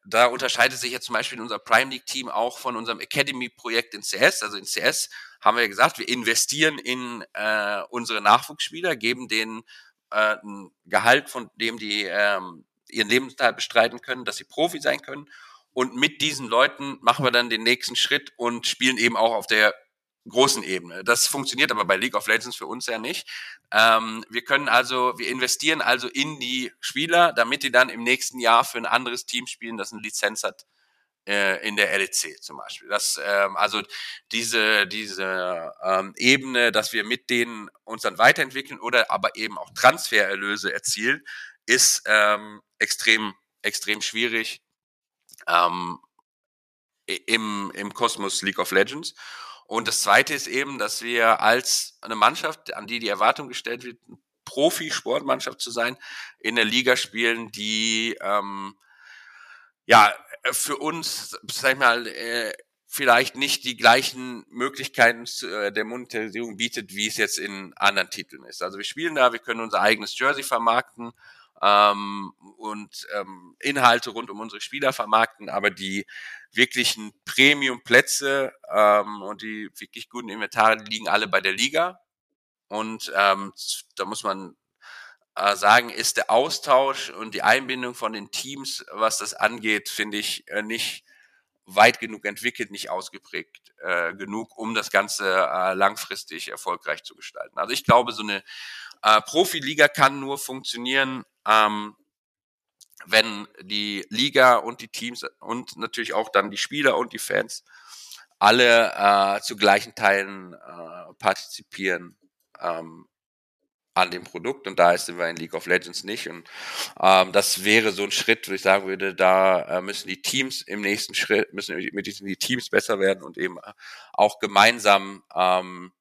Da unterscheidet sich jetzt zum Beispiel unser Prime League Team auch von unserem Academy-Projekt in CS. Also in CS haben wir gesagt, wir investieren in äh, unsere Nachwuchsspieler, geben denen äh, ein Gehalt, von dem die ähm, ihren Lebensteil bestreiten können, dass sie Profi sein können und mit diesen Leuten machen wir dann den nächsten Schritt und spielen eben auch auf der großen Ebene. Das funktioniert aber bei League of Legends für uns ja nicht. Ähm, wir können also, wir investieren also in die Spieler, damit die dann im nächsten Jahr für ein anderes Team spielen, das eine Lizenz hat äh, in der LEC zum Beispiel. Das, ähm, also diese, diese ähm, Ebene, dass wir mit denen uns dann weiterentwickeln oder aber eben auch Transfererlöse erzielen, ist ähm, extrem, extrem schwierig ähm, im, im Kosmos League of Legends. Und das Zweite ist eben, dass wir als eine Mannschaft, an die die Erwartung gestellt wird, Profi-Sportmannschaft zu sein, in der Liga spielen, die ähm, ja für uns, sag ich mal, äh, vielleicht nicht die gleichen Möglichkeiten äh, der Monetarisierung bietet, wie es jetzt in anderen Titeln ist. Also wir spielen da, wir können unser eigenes Jersey vermarkten, ähm, und ähm, Inhalte rund um unsere Spieler vermarkten, aber die wirklichen Premium-Plätze ähm, und die wirklich guten Inventare liegen alle bei der Liga. Und ähm, da muss man äh, sagen, ist der Austausch und die Einbindung von den Teams, was das angeht, finde ich äh, nicht weit genug entwickelt, nicht ausgeprägt äh, genug, um das Ganze äh, langfristig erfolgreich zu gestalten. Also ich glaube, so eine äh, Profiliga kann nur funktionieren, ähm, wenn die Liga und die Teams und natürlich auch dann die Spieler und die Fans alle äh, zu gleichen Teilen äh, partizipieren ähm, an dem Produkt. Und da sind wir in League of Legends nicht. Und ähm, das wäre so ein Schritt, wo ich sagen würde, da äh, müssen die Teams im nächsten Schritt müssen mit diesen die Teams besser werden und eben auch gemeinsam ähm,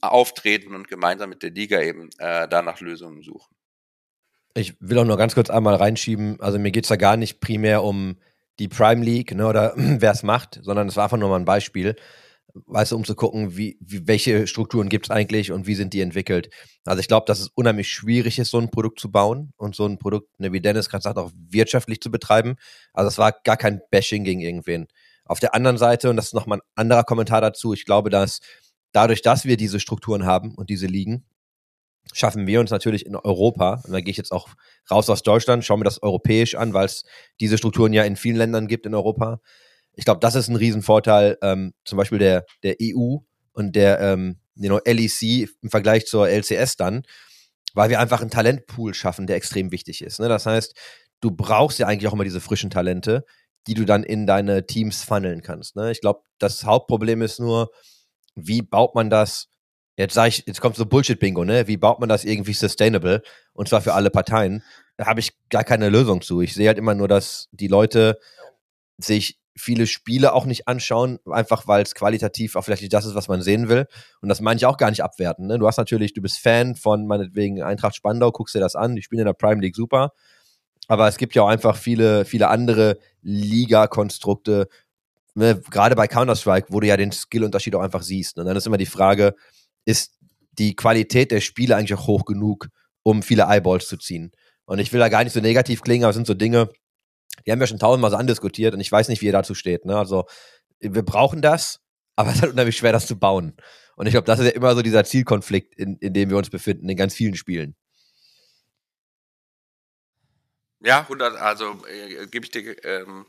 auftreten und gemeinsam mit der Liga eben äh, da nach Lösungen suchen. Ich will auch nur ganz kurz einmal reinschieben. Also mir geht es da gar nicht primär um die Prime League ne, oder *clears throat* wer es macht, sondern es war einfach nur mal ein Beispiel, weißt du, um zu gucken, wie, wie welche Strukturen gibt es eigentlich und wie sind die entwickelt. Also ich glaube, dass es unheimlich schwierig ist, so ein Produkt zu bauen und so ein Produkt, ne, wie Dennis gerade sagt, auch wirtschaftlich zu betreiben. Also es war gar kein Bashing gegen irgendwen. Auf der anderen Seite, und das ist nochmal ein anderer Kommentar dazu, ich glaube, dass dadurch, dass wir diese Strukturen haben und diese Ligen, schaffen wir uns natürlich in Europa, und da gehe ich jetzt auch raus aus Deutschland, schauen wir das europäisch an, weil es diese Strukturen ja in vielen Ländern gibt in Europa. Ich glaube, das ist ein Riesenvorteil, ähm, zum Beispiel der, der EU und der ähm, you know, LEC im Vergleich zur LCS dann, weil wir einfach einen Talentpool schaffen, der extrem wichtig ist. Ne? Das heißt, du brauchst ja eigentlich auch immer diese frischen Talente, die du dann in deine Teams funneln kannst. Ne? Ich glaube, das Hauptproblem ist nur, wie baut man das Jetzt sage ich, jetzt kommt so Bullshit-Bingo, ne? Wie baut man das irgendwie sustainable? Und zwar für alle Parteien. Da habe ich gar keine Lösung zu. Ich sehe halt immer nur, dass die Leute sich viele Spiele auch nicht anschauen, einfach weil es qualitativ auch vielleicht nicht das ist, was man sehen will. Und das meine ich auch gar nicht abwerten. Ne? Du hast natürlich, du bist Fan von meinetwegen Eintracht Spandau, guckst dir das an, die spielen in der Prime League super. Aber es gibt ja auch einfach viele, viele andere Liga-Konstrukte, ne? gerade bei Counter-Strike, wo du ja den Skillunterschied auch einfach siehst. Ne? Und dann ist immer die Frage, ist die Qualität der Spiele eigentlich auch hoch genug, um viele Eyeballs zu ziehen. Und ich will da gar nicht so negativ klingen, aber es sind so Dinge, die haben wir schon tausendmal so andiskutiert und ich weiß nicht, wie ihr dazu steht. Ne? Also wir brauchen das, aber *laughs* es ist halt unheimlich schwer, das zu bauen. Und ich glaube, das ist ja immer so dieser Zielkonflikt, in, in dem wir uns befinden, in ganz vielen Spielen. Ja, 100, also äh, gebe ich dir ähm,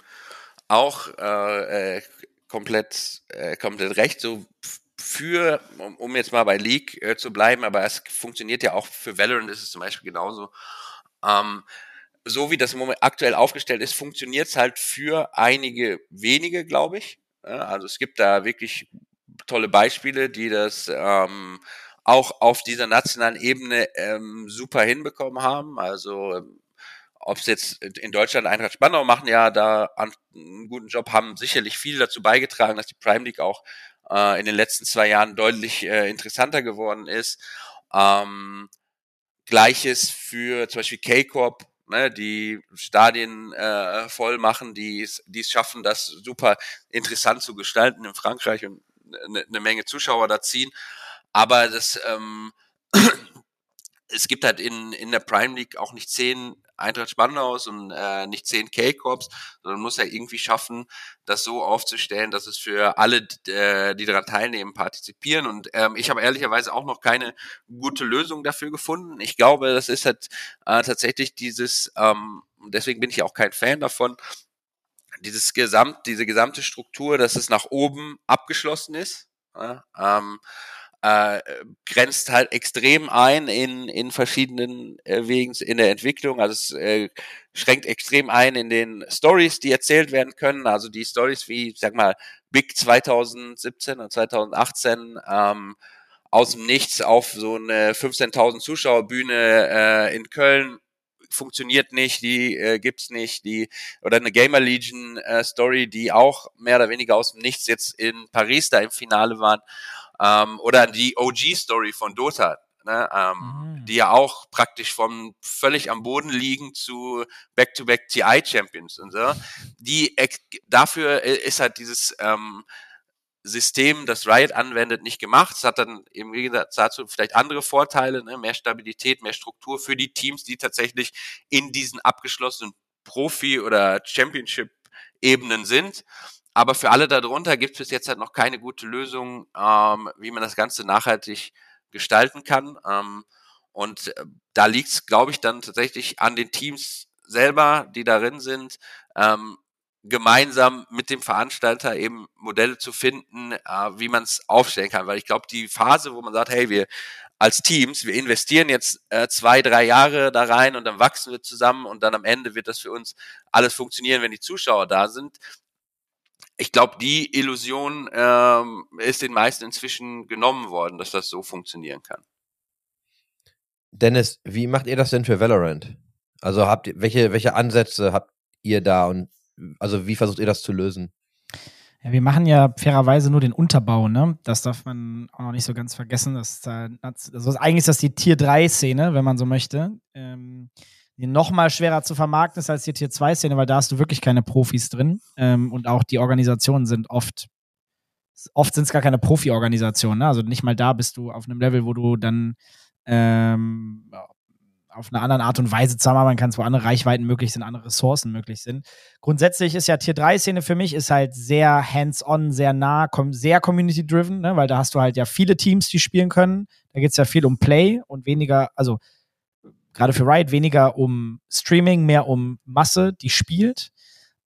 auch äh, äh, komplett, äh, komplett recht. So für, um, um jetzt mal bei League äh, zu bleiben, aber es funktioniert ja auch für Valorant ist es zum Beispiel genauso. Ähm, so wie das Moment aktuell aufgestellt ist, funktioniert es halt für einige wenige, glaube ich. Ja, also es gibt da wirklich tolle Beispiele, die das ähm, auch auf dieser nationalen Ebene ähm, super hinbekommen haben. Also ähm, ob es jetzt in Deutschland Eintracht Spandau machen, ja, da einen guten Job haben sicherlich viel dazu beigetragen, dass die Prime League auch äh, in den letzten zwei Jahren deutlich äh, interessanter geworden ist. Ähm, Gleiches für zum Beispiel K-Corp, ne, die Stadien äh, voll machen, die es schaffen, das super interessant zu gestalten in Frankreich und eine ne Menge Zuschauer da ziehen. Aber das ähm, es gibt halt in, in der Prime League auch nicht zehn Eintracht Spandaus und äh, nicht zehn K-Corps, sondern muss ja irgendwie schaffen, das so aufzustellen, dass es für alle, äh, die daran teilnehmen, partizipieren. Und ähm, ich habe ehrlicherweise auch noch keine gute Lösung dafür gefunden. Ich glaube, das ist halt äh, tatsächlich dieses, ähm, deswegen bin ich auch kein Fan davon, dieses Gesamt, diese gesamte Struktur, dass es nach oben abgeschlossen ist. Ja, ähm, äh, grenzt halt extrem ein in, in verschiedenen äh, Wegen in der Entwicklung. Also es äh, schränkt extrem ein in den Stories, die erzählt werden können. Also die Stories wie, sag mal, Big 2017 und 2018 ähm, aus dem Nichts auf so eine 15.000 Zuschauerbühne äh, in Köln funktioniert nicht, die äh, gibt's nicht, die oder eine Gamer Legion äh, Story, die auch mehr oder weniger aus dem Nichts jetzt in Paris da im Finale waren ähm, oder die OG-Story von Dota, ne, ähm, mhm. die ja auch praktisch vom völlig am Boden liegen zu Back-to-Back TI Champions und so. Die dafür ist halt dieses ähm, System, das Riot anwendet, nicht gemacht. Es hat dann im Gegensatz dazu vielleicht andere Vorteile, ne? mehr Stabilität, mehr Struktur für die Teams, die tatsächlich in diesen abgeschlossenen Profi- oder Championship-Ebenen sind. Aber für alle darunter gibt es bis jetzt halt noch keine gute Lösung, ähm, wie man das Ganze nachhaltig gestalten kann. Ähm, und äh, da liegt es, glaube ich, dann tatsächlich an den Teams selber, die darin sind, ähm, gemeinsam mit dem Veranstalter eben Modelle zu finden, äh, wie man es aufstellen kann. Weil ich glaube, die Phase, wo man sagt, hey, wir als Teams, wir investieren jetzt äh, zwei, drei Jahre da rein und dann wachsen wir zusammen und dann am Ende wird das für uns alles funktionieren, wenn die Zuschauer da sind. Ich glaube, die Illusion ähm, ist den meisten inzwischen genommen worden, dass das so funktionieren kann. Dennis, wie macht ihr das denn für Valorant? Also habt ihr, welche, welche Ansätze habt ihr da und also wie versucht ihr das zu lösen? Ja, wir machen ja fairerweise nur den Unterbau, ne? Das darf man auch noch nicht so ganz vergessen. Das, also eigentlich ist das die Tier 3-Szene, wenn man so möchte. Ähm, noch mal schwerer zu vermarkten ist als die Tier 2-Szene, weil da hast du wirklich keine Profis drin. Ähm, und auch die Organisationen sind oft, oft sind es gar keine Profi-Organisationen. Ne? Also nicht mal da bist du auf einem Level, wo du dann ähm, auf eine andere Art und Weise zusammenarbeiten kannst, wo andere Reichweiten möglich sind, andere Ressourcen möglich sind. Grundsätzlich ist ja Tier 3-Szene für mich ist halt sehr hands-on, sehr nah, sehr community-driven, ne? weil da hast du halt ja viele Teams, die spielen können. Da geht es ja viel um Play und weniger, also gerade für Riot weniger um Streaming, mehr um Masse, die spielt.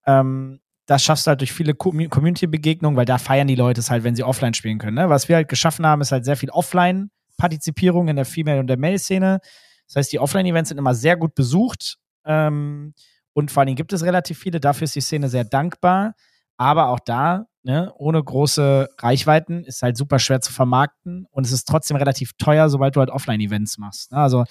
Ähm, das schaffst du halt durch viele Community-Begegnungen, weil da feiern die Leute es halt, wenn sie offline spielen können. Ne? Was wir halt geschaffen haben, ist halt sehr viel Offline-Partizipierung in der Female- und der Male-Szene. Das heißt, die Offline-Events sind immer sehr gut besucht. Ähm, und vor allem gibt es relativ viele. Dafür ist die Szene sehr dankbar. Aber auch da, ne, ohne große Reichweiten, ist halt super schwer zu vermarkten. Und es ist trotzdem relativ teuer, sobald du halt Offline-Events machst. Ne? Also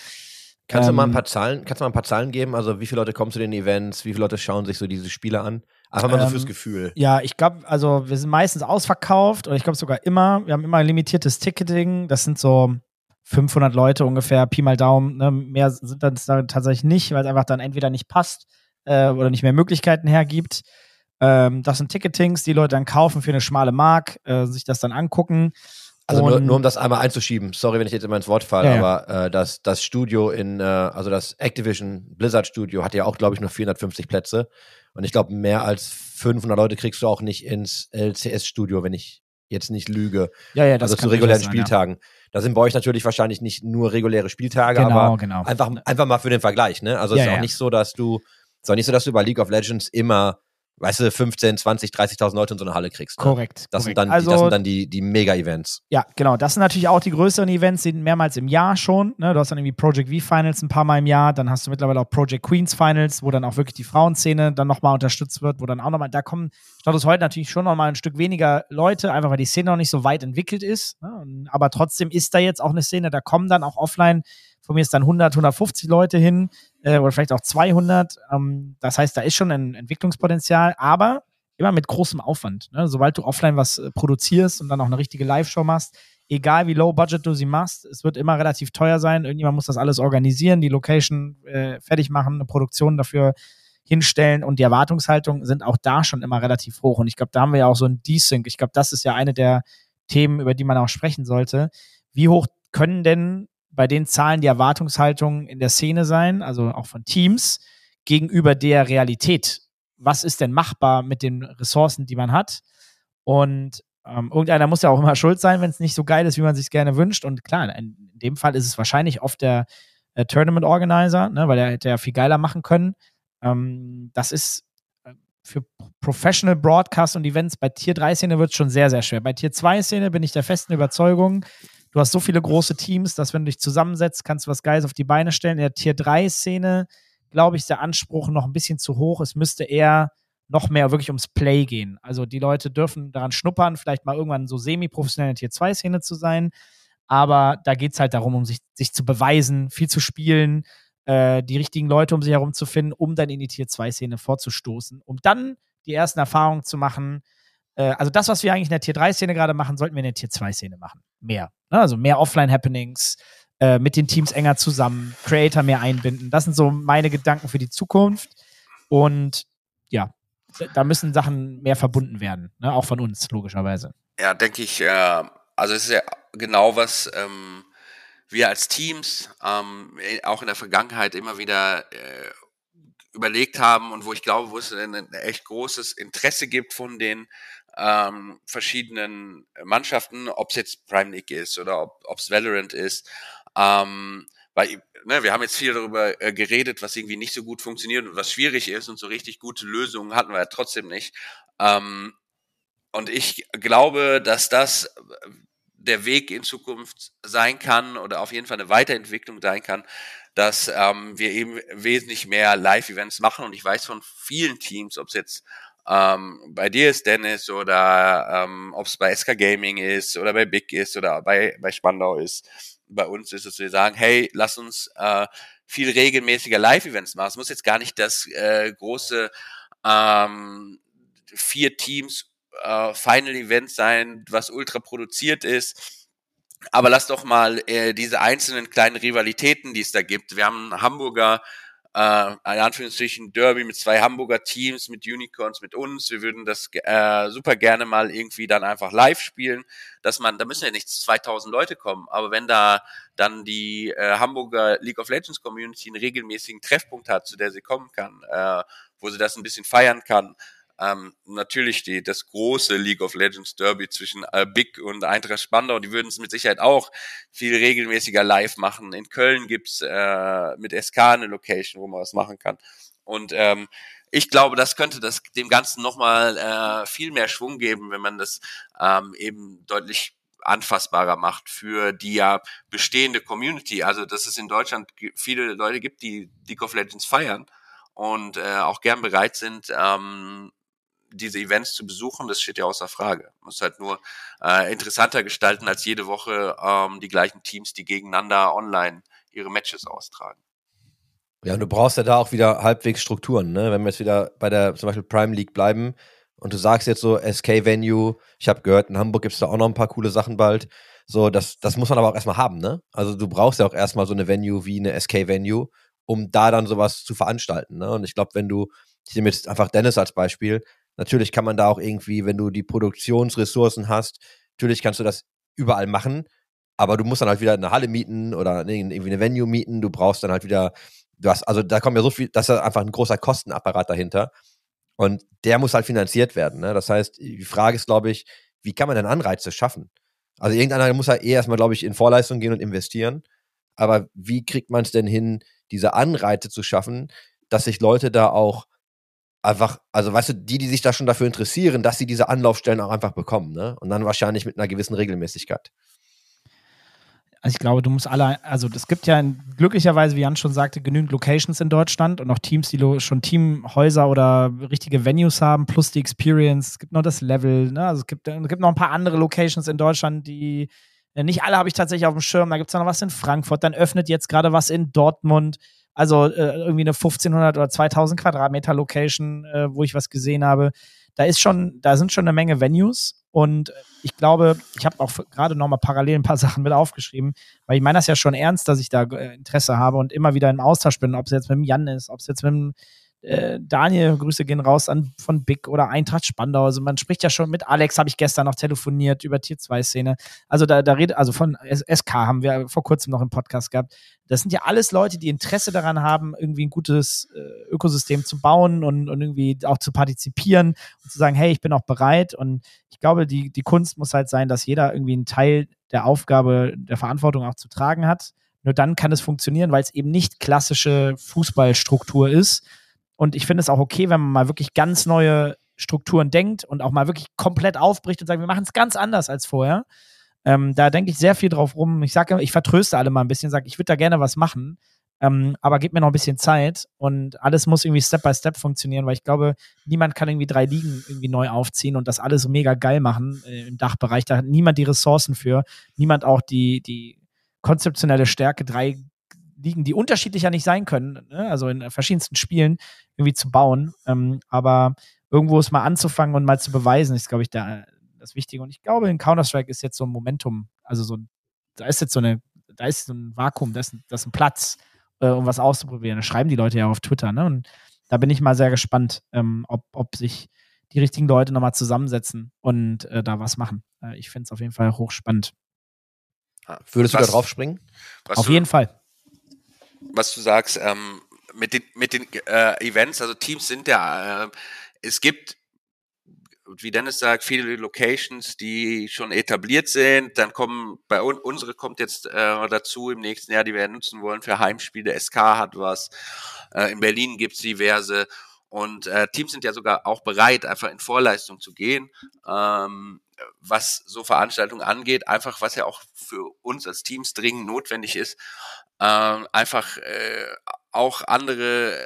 Kannst du mal ein ähm, paar Zahlen, kannst du mal ein paar Zahlen geben? Also wie viele Leute kommen zu den Events? Wie viele Leute schauen sich so diese Spiele an? Einfach mal so fürs ähm, Gefühl. Ja, ich glaube, also wir sind meistens ausverkauft oder ich glaube sogar immer. Wir haben immer ein limitiertes Ticketing. Das sind so 500 Leute ungefähr, Pi mal Daumen. Ne? Mehr sind dann tatsächlich nicht, weil es einfach dann entweder nicht passt äh, oder nicht mehr Möglichkeiten hergibt. Ähm, das sind Ticketings, die Leute dann kaufen für eine schmale Mark, äh, sich das dann angucken. Also nur, nur, um das einmal einzuschieben, sorry, wenn ich jetzt immer ins Wort falle, ja, aber äh, das, das Studio in, äh, also das Activision Blizzard Studio hat ja auch, glaube ich, nur 450 Plätze. Und ich glaube, mehr als 500 Leute kriegst du auch nicht ins LCS Studio, wenn ich jetzt nicht lüge. Ja, ja, das Also zu regulären sein, Spieltagen. Ja. Da sind bei euch natürlich wahrscheinlich nicht nur reguläre Spieltage, genau, aber genau. Einfach, einfach mal für den Vergleich. Ne? Also ja, es ist auch ja. nicht so, dass du, es ist auch nicht so, dass du bei League of Legends immer weißt du, 15, 20, 30.000 Leute in so eine Halle kriegst. Ne? Korrekt. Das, korrekt. Sind dann, also, das sind dann die, die Mega-Events. Ja, genau. Das sind natürlich auch die größeren Events, die sind mehrmals im Jahr schon. Ne? Du hast dann irgendwie Project V Finals ein paar Mal im Jahr. Dann hast du mittlerweile auch Project Queens Finals, wo dann auch wirklich die Frauenszene dann nochmal unterstützt wird, wo dann auch nochmal, da kommen Status heute natürlich schon nochmal ein Stück weniger Leute, einfach weil die Szene noch nicht so weit entwickelt ist. Ne? Aber trotzdem ist da jetzt auch eine Szene, da kommen dann auch offline von mir ist dann 100, 150 Leute hin äh, oder vielleicht auch 200. Ähm, das heißt, da ist schon ein Entwicklungspotenzial, aber immer mit großem Aufwand. Ne? Sobald du offline was äh, produzierst und dann auch eine richtige Live-Show machst, egal wie low budget du sie machst, es wird immer relativ teuer sein. Irgendjemand muss das alles organisieren, die Location äh, fertig machen, eine Produktion dafür hinstellen und die Erwartungshaltungen sind auch da schon immer relativ hoch. Und ich glaube, da haben wir ja auch so ein Desync. Ich glaube, das ist ja eine der Themen, über die man auch sprechen sollte. Wie hoch können denn bei den Zahlen die Erwartungshaltungen in der Szene sein, also auch von Teams, gegenüber der Realität? was ist denn machbar mit den Ressourcen, die man hat. Und ähm, irgendeiner muss ja auch immer *laughs* schuld sein, wenn es nicht so geil ist, wie man sich gerne wünscht. Und klar, in, in, dem Fall ist es wahrscheinlich oft der äh, Tournament Organizer, ne, weil der hätte ja viel geiler machen können. Ähm, das ist äh, für Professional Broadcast und Events bei Tier 3 Szene wird es schon sehr, sehr schwer. Bei Tier 2 Szene bin ich der festen Überzeugung, du hast so viele große Teams, dass wenn du dich zusammensetzt, kannst du was Geiles auf die Beine stellen. In der Tier 3 Szene glaube ich, der Anspruch noch ein bisschen zu hoch. Es müsste eher noch mehr wirklich ums Play gehen. Also die Leute dürfen daran schnuppern, vielleicht mal irgendwann so semi-professionell in Tier 2-Szene zu sein. Aber da geht es halt darum, um sich, sich zu beweisen, viel zu spielen, äh, die richtigen Leute um sich herum zu finden, um dann in die Tier 2-Szene vorzustoßen, um dann die ersten Erfahrungen zu machen. Äh, also das, was wir eigentlich in der Tier 3-Szene gerade machen, sollten wir in der Tier 2-Szene machen. Mehr. Ne? Also mehr Offline-Happenings, äh, mit den Teams enger zusammen, Creator mehr einbinden. Das sind so meine Gedanken für die Zukunft. Und ja, da müssen Sachen mehr verbunden werden, ne? auch von uns, logischerweise. Ja, denke ich, äh, also es ist ja genau was ähm, wir als Teams ähm, auch in der Vergangenheit immer wieder äh, überlegt haben und wo ich glaube, wo es ein, ein echt großes Interesse gibt von den ähm, verschiedenen Mannschaften, ob es jetzt Prime League ist oder ob es Valorant ist, ähm, weil ne, wir haben jetzt viel darüber äh, geredet, was irgendwie nicht so gut funktioniert und was schwierig ist und so richtig gute Lösungen hatten wir ja trotzdem nicht. Ähm, und ich glaube, dass das der Weg in Zukunft sein kann oder auf jeden Fall eine Weiterentwicklung sein kann, dass ähm, wir eben wesentlich mehr Live-Events machen. Und ich weiß von vielen Teams, ob es jetzt ähm, bei dir ist Dennis oder ähm, ob es bei SK Gaming ist oder bei Big ist oder bei, bei Spandau ist. Bei uns ist es, wir sagen, hey, lass uns äh, viel regelmäßiger Live-Events machen. Es muss jetzt gar nicht das äh, große ähm, vier Teams äh, Final Event sein, was ultra produziert ist. Aber lass doch mal äh, diese einzelnen kleinen Rivalitäten, die es da gibt. Wir haben Hamburger äh, in Anführungsstrichen Derby mit zwei Hamburger Teams, mit Unicorns, mit uns. Wir würden das äh, super gerne mal irgendwie dann einfach live spielen, dass man, da müssen ja nicht 2000 Leute kommen, aber wenn da dann die äh, Hamburger League of Legends Community einen regelmäßigen Treffpunkt hat, zu der sie kommen kann, äh, wo sie das ein bisschen feiern kann, ähm, natürlich die, das große League of Legends Derby zwischen äh, Big und Eintracht Spandau, die würden es mit Sicherheit auch viel regelmäßiger live machen. In Köln gibt's äh, mit SK eine Location, wo man was machen kann. Und ähm, ich glaube, das könnte das dem Ganzen nochmal äh, viel mehr Schwung geben, wenn man das ähm, eben deutlich anfassbarer macht für die ja bestehende Community. Also, dass es in Deutschland viele Leute gibt, die League of Legends feiern und äh, auch gern bereit sind, ähm, diese Events zu besuchen, das steht ja außer Frage. Man muss halt nur äh, interessanter gestalten als jede Woche ähm, die gleichen Teams, die gegeneinander online ihre Matches austragen. Ja, und du brauchst ja da auch wieder halbwegs Strukturen, ne? Wenn wir jetzt wieder bei der zum Beispiel Prime League bleiben und du sagst jetzt so SK Venue, ich habe gehört, in Hamburg gibt es da auch noch ein paar coole Sachen bald. So, das, das muss man aber auch erstmal haben, ne? Also du brauchst ja auch erstmal so eine Venue wie eine SK Venue, um da dann sowas zu veranstalten. Ne? Und ich glaube, wenn du, ich nehme jetzt einfach Dennis als Beispiel, Natürlich kann man da auch irgendwie, wenn du die Produktionsressourcen hast, natürlich kannst du das überall machen, aber du musst dann halt wieder eine Halle mieten oder irgendwie eine Venue mieten. Du brauchst dann halt wieder, du hast, also da kommt ja so viel, das ist einfach ein großer Kostenapparat dahinter. Und der muss halt finanziert werden. Ne? Das heißt, die Frage ist, glaube ich, wie kann man denn Anreize schaffen? Also irgendeiner muss ja eh erstmal, glaube ich, in Vorleistung gehen und investieren. Aber wie kriegt man es denn hin, diese Anreize zu schaffen, dass sich Leute da auch einfach, also weißt du, die, die sich da schon dafür interessieren, dass sie diese Anlaufstellen auch einfach bekommen, ne? Und dann wahrscheinlich mit einer gewissen Regelmäßigkeit. Also ich glaube, du musst alle, also es gibt ja glücklicherweise, wie Jan schon sagte, genügend Locations in Deutschland und auch Teams, die schon Teamhäuser oder richtige Venues haben, plus die Experience. Es gibt noch das Level, ne? Also es gibt, es gibt noch ein paar andere Locations in Deutschland, die nicht alle habe ich tatsächlich auf dem Schirm. Da gibt es noch was in Frankfurt, dann öffnet jetzt gerade was in Dortmund. Also äh, irgendwie eine 1500 oder 2000 Quadratmeter Location, äh, wo ich was gesehen habe. Da ist schon, da sind schon eine Menge Venues und ich glaube, ich habe auch gerade noch mal parallel ein paar *laughs* Sachen mit aufgeschrieben, weil ich meine das ja schon ernst, dass ich da äh, Interesse habe und immer wieder im Austausch bin, ob es jetzt mit dem Jan ist, ob es jetzt mit dem äh, Daniel, Grüße gehen raus an von Big oder Eintracht Spandau. Also man spricht ja schon mit Alex, habe ich gestern noch telefoniert über Tier 2 Szene. Also da, da redet, also von SK haben wir vor kurzem noch im Podcast gehabt. Das sind ja alles Leute, die Interesse daran haben, irgendwie ein gutes äh, Ökosystem zu bauen und, und irgendwie auch zu partizipieren und zu sagen, hey, ich bin auch bereit. Und ich glaube, die, die Kunst muss halt sein, dass jeder irgendwie einen Teil der Aufgabe, der Verantwortung auch zu tragen hat. Nur dann kann es funktionieren, weil es eben nicht klassische Fußballstruktur ist, und ich finde es auch okay, wenn man mal wirklich ganz neue Strukturen denkt und auch mal wirklich komplett aufbricht und sagt, wir machen es ganz anders als vorher. Ähm, da denke ich sehr viel drauf rum. Ich sage, ich vertröste alle mal ein bisschen, sage, ich würde da gerne was machen, ähm, aber gib mir noch ein bisschen Zeit und alles muss irgendwie Step by Step funktionieren, weil ich glaube, niemand kann irgendwie drei Ligen irgendwie neu aufziehen und das alles mega geil machen äh, im Dachbereich. Da hat niemand die Ressourcen für, niemand auch die, die konzeptionelle Stärke, drei Ligen, die unterschiedlicher nicht sein können, ne? also in verschiedensten Spielen irgendwie zu bauen. Ähm, aber irgendwo ist mal anzufangen und mal zu beweisen, ist, glaube ich, der, das Wichtige. Und ich glaube, in Counter-Strike ist jetzt so ein Momentum, also so da ist jetzt so eine, da ist so ein Vakuum, da ist, da ist ein Platz, äh, um was auszuprobieren. Das schreiben die Leute ja auf Twitter, ne? Und da bin ich mal sehr gespannt, ähm, ob, ob sich die richtigen Leute nochmal zusammensetzen und äh, da was machen. Äh, ich finde es auf jeden Fall hochspannend. Würdest was, du da drauf springen? Auf jeden Fall was du sagst, ähm, mit den, mit den äh, Events, also Teams sind ja, äh, es gibt, wie Dennis sagt, viele Locations, die schon etabliert sind. Dann kommen, bei uns, unsere kommt jetzt äh, dazu im nächsten Jahr, die wir nutzen wollen für Heimspiele. SK hat was. Äh, in Berlin gibt's diverse. Und äh, Teams sind ja sogar auch bereit, einfach in Vorleistung zu gehen, ähm, was so Veranstaltungen angeht, einfach was ja auch für uns als Teams dringend notwendig ist, ähm, einfach äh, auch andere äh,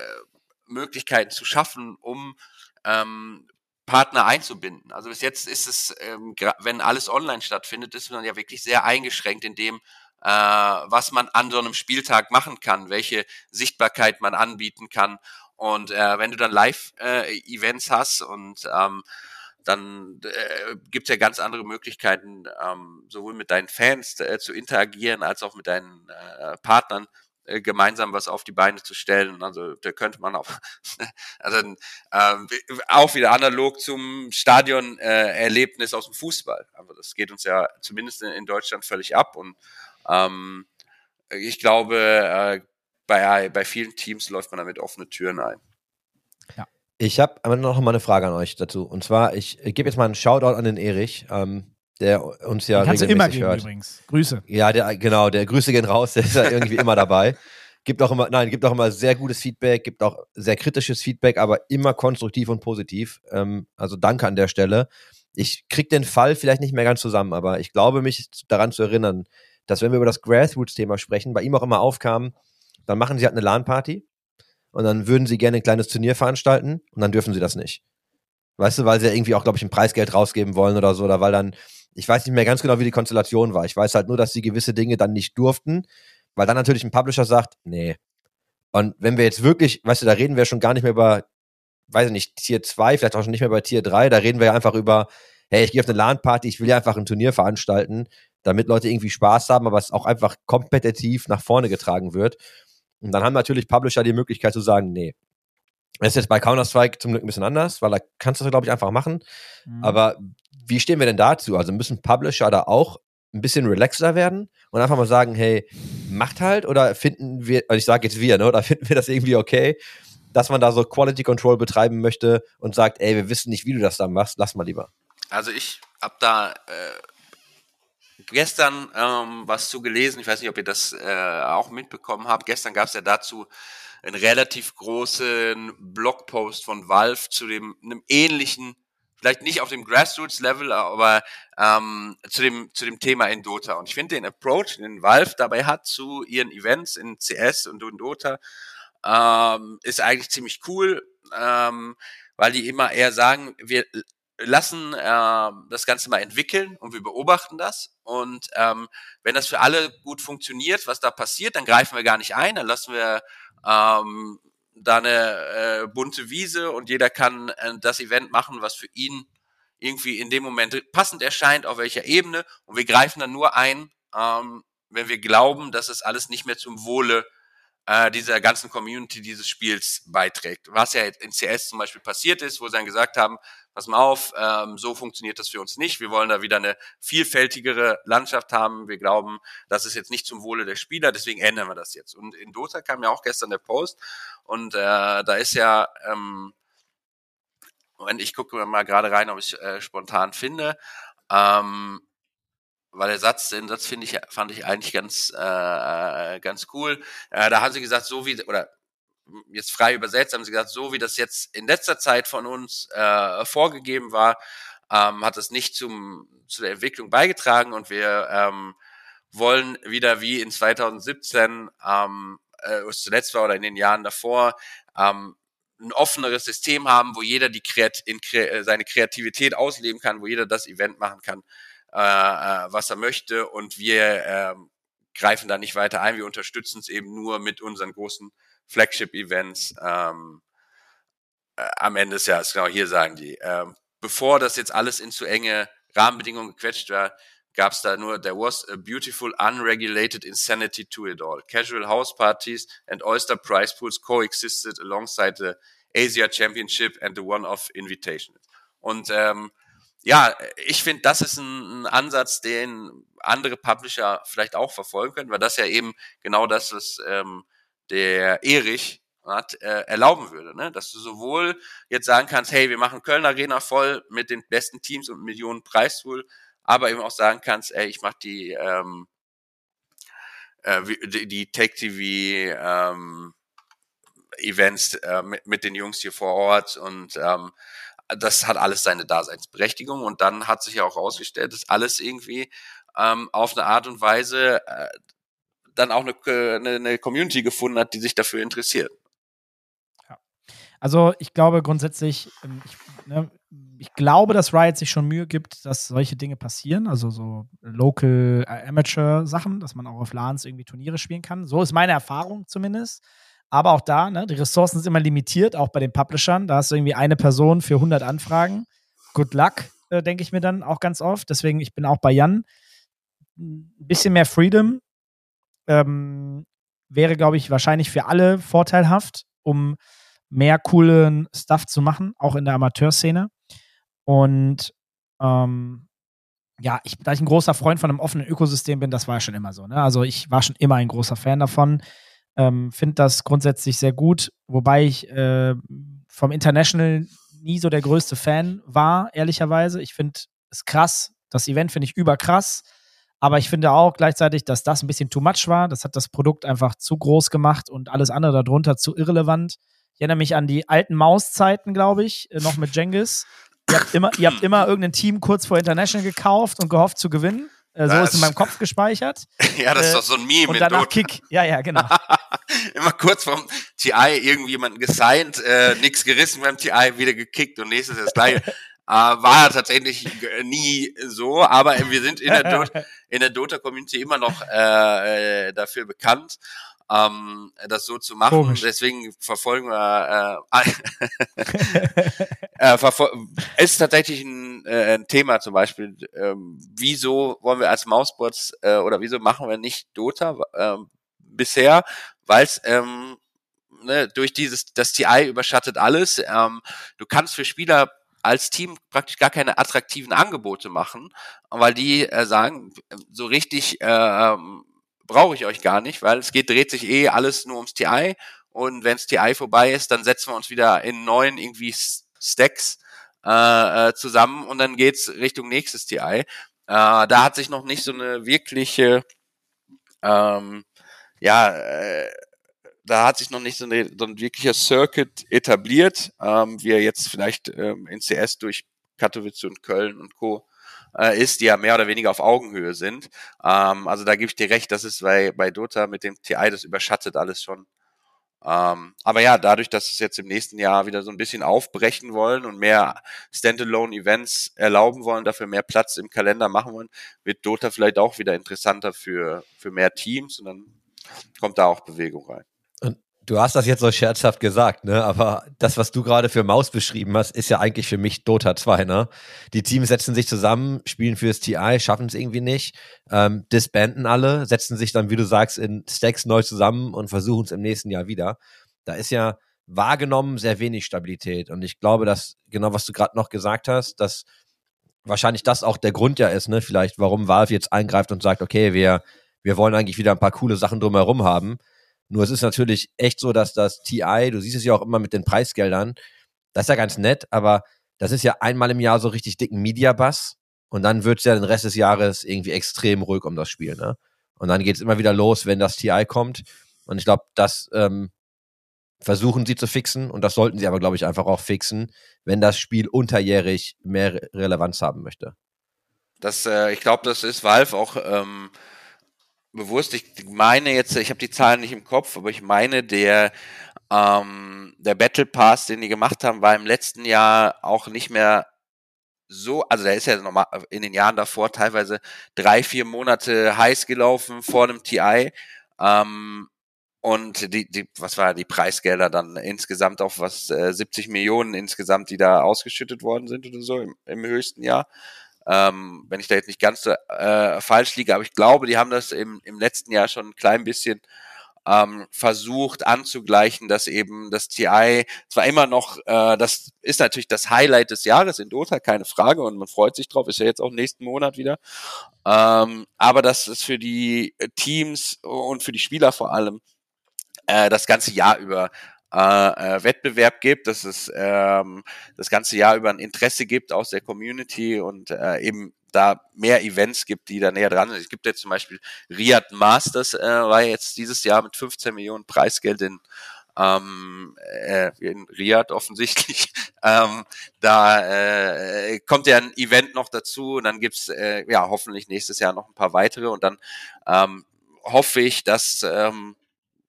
Möglichkeiten zu schaffen, um ähm, Partner einzubinden. Also bis jetzt ist es, ähm, wenn alles online stattfindet, ist man ja wirklich sehr eingeschränkt in dem, äh, was man an so einem Spieltag machen kann, welche Sichtbarkeit man anbieten kann. Und äh, wenn du dann Live-Events äh, hast und ähm, dann äh, gibt es ja ganz andere Möglichkeiten, ähm, sowohl mit deinen Fans äh, zu interagieren, als auch mit deinen äh, Partnern äh, gemeinsam was auf die Beine zu stellen. Also da könnte man auch, *laughs* also äh, auch wieder analog zum Stadion-Erlebnis aus dem Fußball. Aber das geht uns ja zumindest in, in Deutschland völlig ab. Und ähm, ich glaube, äh, bei, bei vielen Teams läuft man damit offene Türen ein. Ich habe aber noch mal eine Frage an euch dazu. Und zwar, ich, ich gebe jetzt mal einen Shoutout an den Erich. Ähm, der uns ja Den kannst du immer geben hört. übrigens. Grüße. Ja, der, genau, der Grüße gehen raus, der ist ja irgendwie immer dabei. Gibt auch immer, nein, gibt auch immer sehr gutes Feedback, gibt auch sehr kritisches Feedback, aber immer konstruktiv und positiv. Ähm, also danke an der Stelle. Ich krieg den Fall vielleicht nicht mehr ganz zusammen, aber ich glaube mich daran zu erinnern, dass wenn wir über das Grassroots-Thema sprechen, bei ihm auch immer aufkam, dann machen sie halt eine LAN-Party und dann würden sie gerne ein kleines Turnier veranstalten und dann dürfen sie das nicht. Weißt du, weil sie ja irgendwie auch, glaube ich, ein Preisgeld rausgeben wollen oder so, oder weil dann ich weiß nicht mehr ganz genau, wie die Konstellation war. Ich weiß halt nur, dass sie gewisse Dinge dann nicht durften, weil dann natürlich ein Publisher sagt, nee. Und wenn wir jetzt wirklich, weißt du, da reden wir schon gar nicht mehr über, weiß ich nicht, Tier 2, vielleicht auch schon nicht mehr über Tier 3, da reden wir ja einfach über, hey, ich gehe auf eine LAN-Party, ich will ja einfach ein Turnier veranstalten, damit Leute irgendwie Spaß haben, aber es auch einfach kompetitiv nach vorne getragen wird. Und dann haben natürlich Publisher die Möglichkeit zu sagen, nee, das ist jetzt bei Counter-Strike zum Glück ein bisschen anders, weil da kannst du das, glaube ich, einfach machen. Mhm. Aber wie stehen wir denn dazu? Also müssen Publisher da auch ein bisschen relaxer werden und einfach mal sagen, hey, macht halt oder finden wir, also ich sage jetzt wir, ne, oder *laughs* finden wir das irgendwie okay, dass man da so Quality Control betreiben möchte und sagt, ey, wir wissen nicht, wie du das dann machst, lass mal lieber. Also ich hab da äh, gestern ähm, was zu gelesen, ich weiß nicht, ob ihr das äh, auch mitbekommen habt. Gestern gab es ja dazu einen relativ großen Blogpost von Valve zu dem einem ähnlichen, vielleicht nicht auf dem Grassroots-Level, aber ähm, zu dem zu dem Thema in Dota. Und ich finde den Approach, den Valve dabei hat zu ihren Events in CS und in Dota, ähm, ist eigentlich ziemlich cool, ähm, weil die immer eher sagen, wir lassen äh, das Ganze mal entwickeln und wir beobachten das. Und ähm, wenn das für alle gut funktioniert, was da passiert, dann greifen wir gar nicht ein, dann lassen wir ähm, da eine äh, bunte Wiese und jeder kann äh, das Event machen, was für ihn irgendwie in dem Moment passend erscheint, auf welcher Ebene. Und wir greifen dann nur ein, ähm, wenn wir glauben, dass es alles nicht mehr zum Wohle äh, dieser ganzen Community dieses Spiels beiträgt. Was ja in CS zum Beispiel passiert ist, wo sie dann gesagt haben, pass mal auf, ähm, so funktioniert das für uns nicht. Wir wollen da wieder eine vielfältigere Landschaft haben. Wir glauben, das ist jetzt nicht zum Wohle der Spieler, deswegen ändern wir das jetzt. Und in Dota kam ja auch gestern der Post und äh, da ist ja, ähm, Moment, ich gucke mal gerade rein, ob ich äh, spontan finde. Ähm, weil der Satz, den Satz finde ich, fand ich eigentlich ganz, äh, ganz cool. Äh, da haben sie gesagt, so wie, oder jetzt frei übersetzt, haben sie gesagt, so wie das jetzt in letzter Zeit von uns äh, vorgegeben war, ähm, hat es nicht zum, zu der Entwicklung beigetragen und wir ähm, wollen wieder wie in 2017, ähm, äh, was zuletzt war oder in den Jahren davor, ähm, ein offeneres System haben, wo jeder die Kreat in, äh, seine Kreativität ausleben kann, wo jeder das Event machen kann, äh, äh, was er möchte und wir äh, greifen da nicht weiter ein, wir unterstützen es eben nur mit unseren großen Flagship-Events ähm, äh, am Ende des Jahres. Genau, hier sagen die. Ähm, bevor das jetzt alles in zu enge Rahmenbedingungen gequetscht war, gab es da nur, there was a beautiful unregulated insanity to it all. Casual house parties and oyster prize pools coexisted alongside the Asia Championship and the one-off invitation. Und ähm, ja, ich finde, das ist ein, ein, Ansatz, den andere Publisher vielleicht auch verfolgen können, weil das ja eben genau das, was ähm, der Erich hat, äh, erlauben würde, ne? dass du sowohl jetzt sagen kannst, hey, wir machen Köln Arena voll mit den besten Teams und Millionen Preispool, aber eben auch sagen kannst, ey, ich mache die ähm, äh, die, die Tech TV ähm, Events äh, mit, mit den Jungs hier vor Ort und ähm, das hat alles seine Daseinsberechtigung und dann hat sich ja auch herausgestellt, dass alles irgendwie ähm, auf eine Art und Weise äh, dann auch eine, eine, eine Community gefunden hat, die sich dafür interessiert. Also ich glaube grundsätzlich, ähm, ich, ne, ich, glaube, dass Riot sich schon Mühe gibt, dass solche Dinge passieren, also so Local äh, Amateur Sachen, dass man auch auf LANs irgendwie Turniere spielen kann. So ist meine Erfahrung zumindest. Aber auch da, ne, die Ressourcen sind immer limitiert, auch bei den Publishern. Da hast du irgendwie eine Person für 100 Anfragen. Good luck, äh, denke ich mir dann auch ganz oft. Deswegen, ich bin auch bei Jan. Ein bisschen mehr Freedom ähm, wäre, glaube ich, wahrscheinlich für alle vorteilhaft, um mehr coolen Stuff zu machen, auch in der Amateurszene. Und ähm, ja, ich, da ich ein großer Freund von einem offenen Ökosystem bin, das war ja schon immer so. Ne? Also ich war schon immer ein großer Fan davon. Ähm, Finde das grundsätzlich sehr gut, wobei ich äh, vom International nie so der größte Fan war, ehrlicherweise. Ich finde es krass. Das Event finde ich überkrass. Aber ich finde auch gleichzeitig, dass das ein bisschen too much war. Das hat das Produkt einfach zu groß gemacht und alles andere darunter zu irrelevant. Ich erinnere mich an die alten Mauszeiten, glaube ich, äh, noch mit Jengis. Ihr habt, immer, ihr habt immer irgendein Team kurz vor International gekauft und gehofft zu gewinnen. Äh, so das ist in meinem Kopf gespeichert. *laughs* Ja, das ist doch so ein Meme. Und danach Kick. Ja, ja, genau. *laughs* immer kurz vom TI irgendjemanden gesigned, äh, nichts gerissen beim TI, wieder gekickt und nächstes das gleiche. *laughs* Äh, war tatsächlich nie so, aber wir sind in der *laughs* Dota, in der Dota Community immer noch äh, äh dafür bekannt ähm, das so zu machen. Komisch. Deswegen verfolgen wir äh, *laughs* äh, verfol ist tatsächlich ein, äh, ein Thema zum Beispiel. Ähm, wieso wollen wir als Mausbots äh, oder wieso machen wir nicht Dota äh, bisher? Weil es ähm, ne, durch dieses das TI überschattet alles. Ähm, du kannst für Spieler als Team praktisch gar keine attraktiven Angebote machen, weil die äh, sagen, so richtig äh, brauche ich euch gar nicht, weil es geht, dreht sich eh alles nur ums TI und wenns TI vorbei ist, dann setzen wir uns wieder in neuen irgendwie Stacks äh, äh, zusammen und dann geht's Richtung nächstes TI. Äh, da hat sich noch nicht so eine wirkliche, ähm, ja, äh, da hat sich noch nicht so, eine, so ein wirklicher Circuit etabliert, ähm, wie er jetzt vielleicht ähm, in CS durch Katowice und Köln und Co äh, ist, die ja mehr oder weniger auf Augenhöhe sind. Ähm, also da gebe ich dir recht, das ist bei, bei Dota mit dem TI, das überschattet alles schon. Ähm, aber ja, dadurch, dass es jetzt im nächsten Jahr wieder so ein bisschen aufbrechen wollen und mehr Standalone-Events erlauben wollen, dafür mehr Platz im Kalender machen wollen, wird Dota vielleicht auch wieder interessanter für, für mehr Teams und dann kommt da auch Bewegung rein. Du hast das jetzt so scherzhaft gesagt, ne? Aber das, was du gerade für Maus beschrieben hast, ist ja eigentlich für mich Dota 2, ne? Die Teams setzen sich zusammen, spielen fürs TI, schaffen es irgendwie nicht, ähm, disbanden alle, setzen sich dann, wie du sagst, in Stacks neu zusammen und versuchen es im nächsten Jahr wieder. Da ist ja wahrgenommen sehr wenig Stabilität. Und ich glaube, dass, genau was du gerade noch gesagt hast, dass wahrscheinlich das auch der Grund ja ist, ne? Vielleicht, warum Valve jetzt eingreift und sagt, okay, wir, wir wollen eigentlich wieder ein paar coole Sachen drumherum haben nur es ist natürlich echt so, dass das TI, du siehst es ja auch immer mit den Preisgeldern, das ist ja ganz nett, aber das ist ja einmal im Jahr so richtig dicken Media-Bass und dann wird es ja den Rest des Jahres irgendwie extrem ruhig um das Spiel, ne? Und dann geht es immer wieder los, wenn das TI kommt. Und ich glaube, das ähm, versuchen sie zu fixen und das sollten sie aber, glaube ich, einfach auch fixen, wenn das Spiel unterjährig mehr Relevanz haben möchte. Das, äh, ich glaube, das ist Valve auch ähm, bewusst, ich meine jetzt, ich habe die Zahlen nicht im Kopf, aber ich meine, der, ähm, der Battle Pass, den die gemacht haben, war im letzten Jahr auch nicht mehr so, also der ist ja normal in den Jahren davor teilweise drei, vier Monate heiß gelaufen vor einem TI. Ähm, und die, die, was war die Preisgelder dann insgesamt auf was, äh, 70 Millionen insgesamt, die da ausgeschüttet worden sind oder so im, im höchsten Jahr ähm, wenn ich da jetzt nicht ganz äh, falsch liege, aber ich glaube, die haben das im, im letzten Jahr schon ein klein bisschen ähm, versucht anzugleichen, dass eben das TI zwar immer noch, äh, das ist natürlich das Highlight des Jahres in Dota, keine Frage, und man freut sich drauf, ist ja jetzt auch nächsten Monat wieder, ähm, aber dass es für die Teams und für die Spieler vor allem äh, das ganze Jahr über äh, äh, Wettbewerb gibt, dass es ähm, das ganze Jahr über ein Interesse gibt aus der Community und äh, eben da mehr Events gibt, die da näher dran sind. Es gibt jetzt zum Beispiel Riyadh Masters, äh, war jetzt dieses Jahr mit 15 Millionen Preisgeld in ähm, äh, in Riyadh offensichtlich. *laughs* ähm, da äh, kommt ja ein Event noch dazu und dann gibt's äh, ja hoffentlich nächstes Jahr noch ein paar weitere und dann ähm, hoffe ich, dass ähm,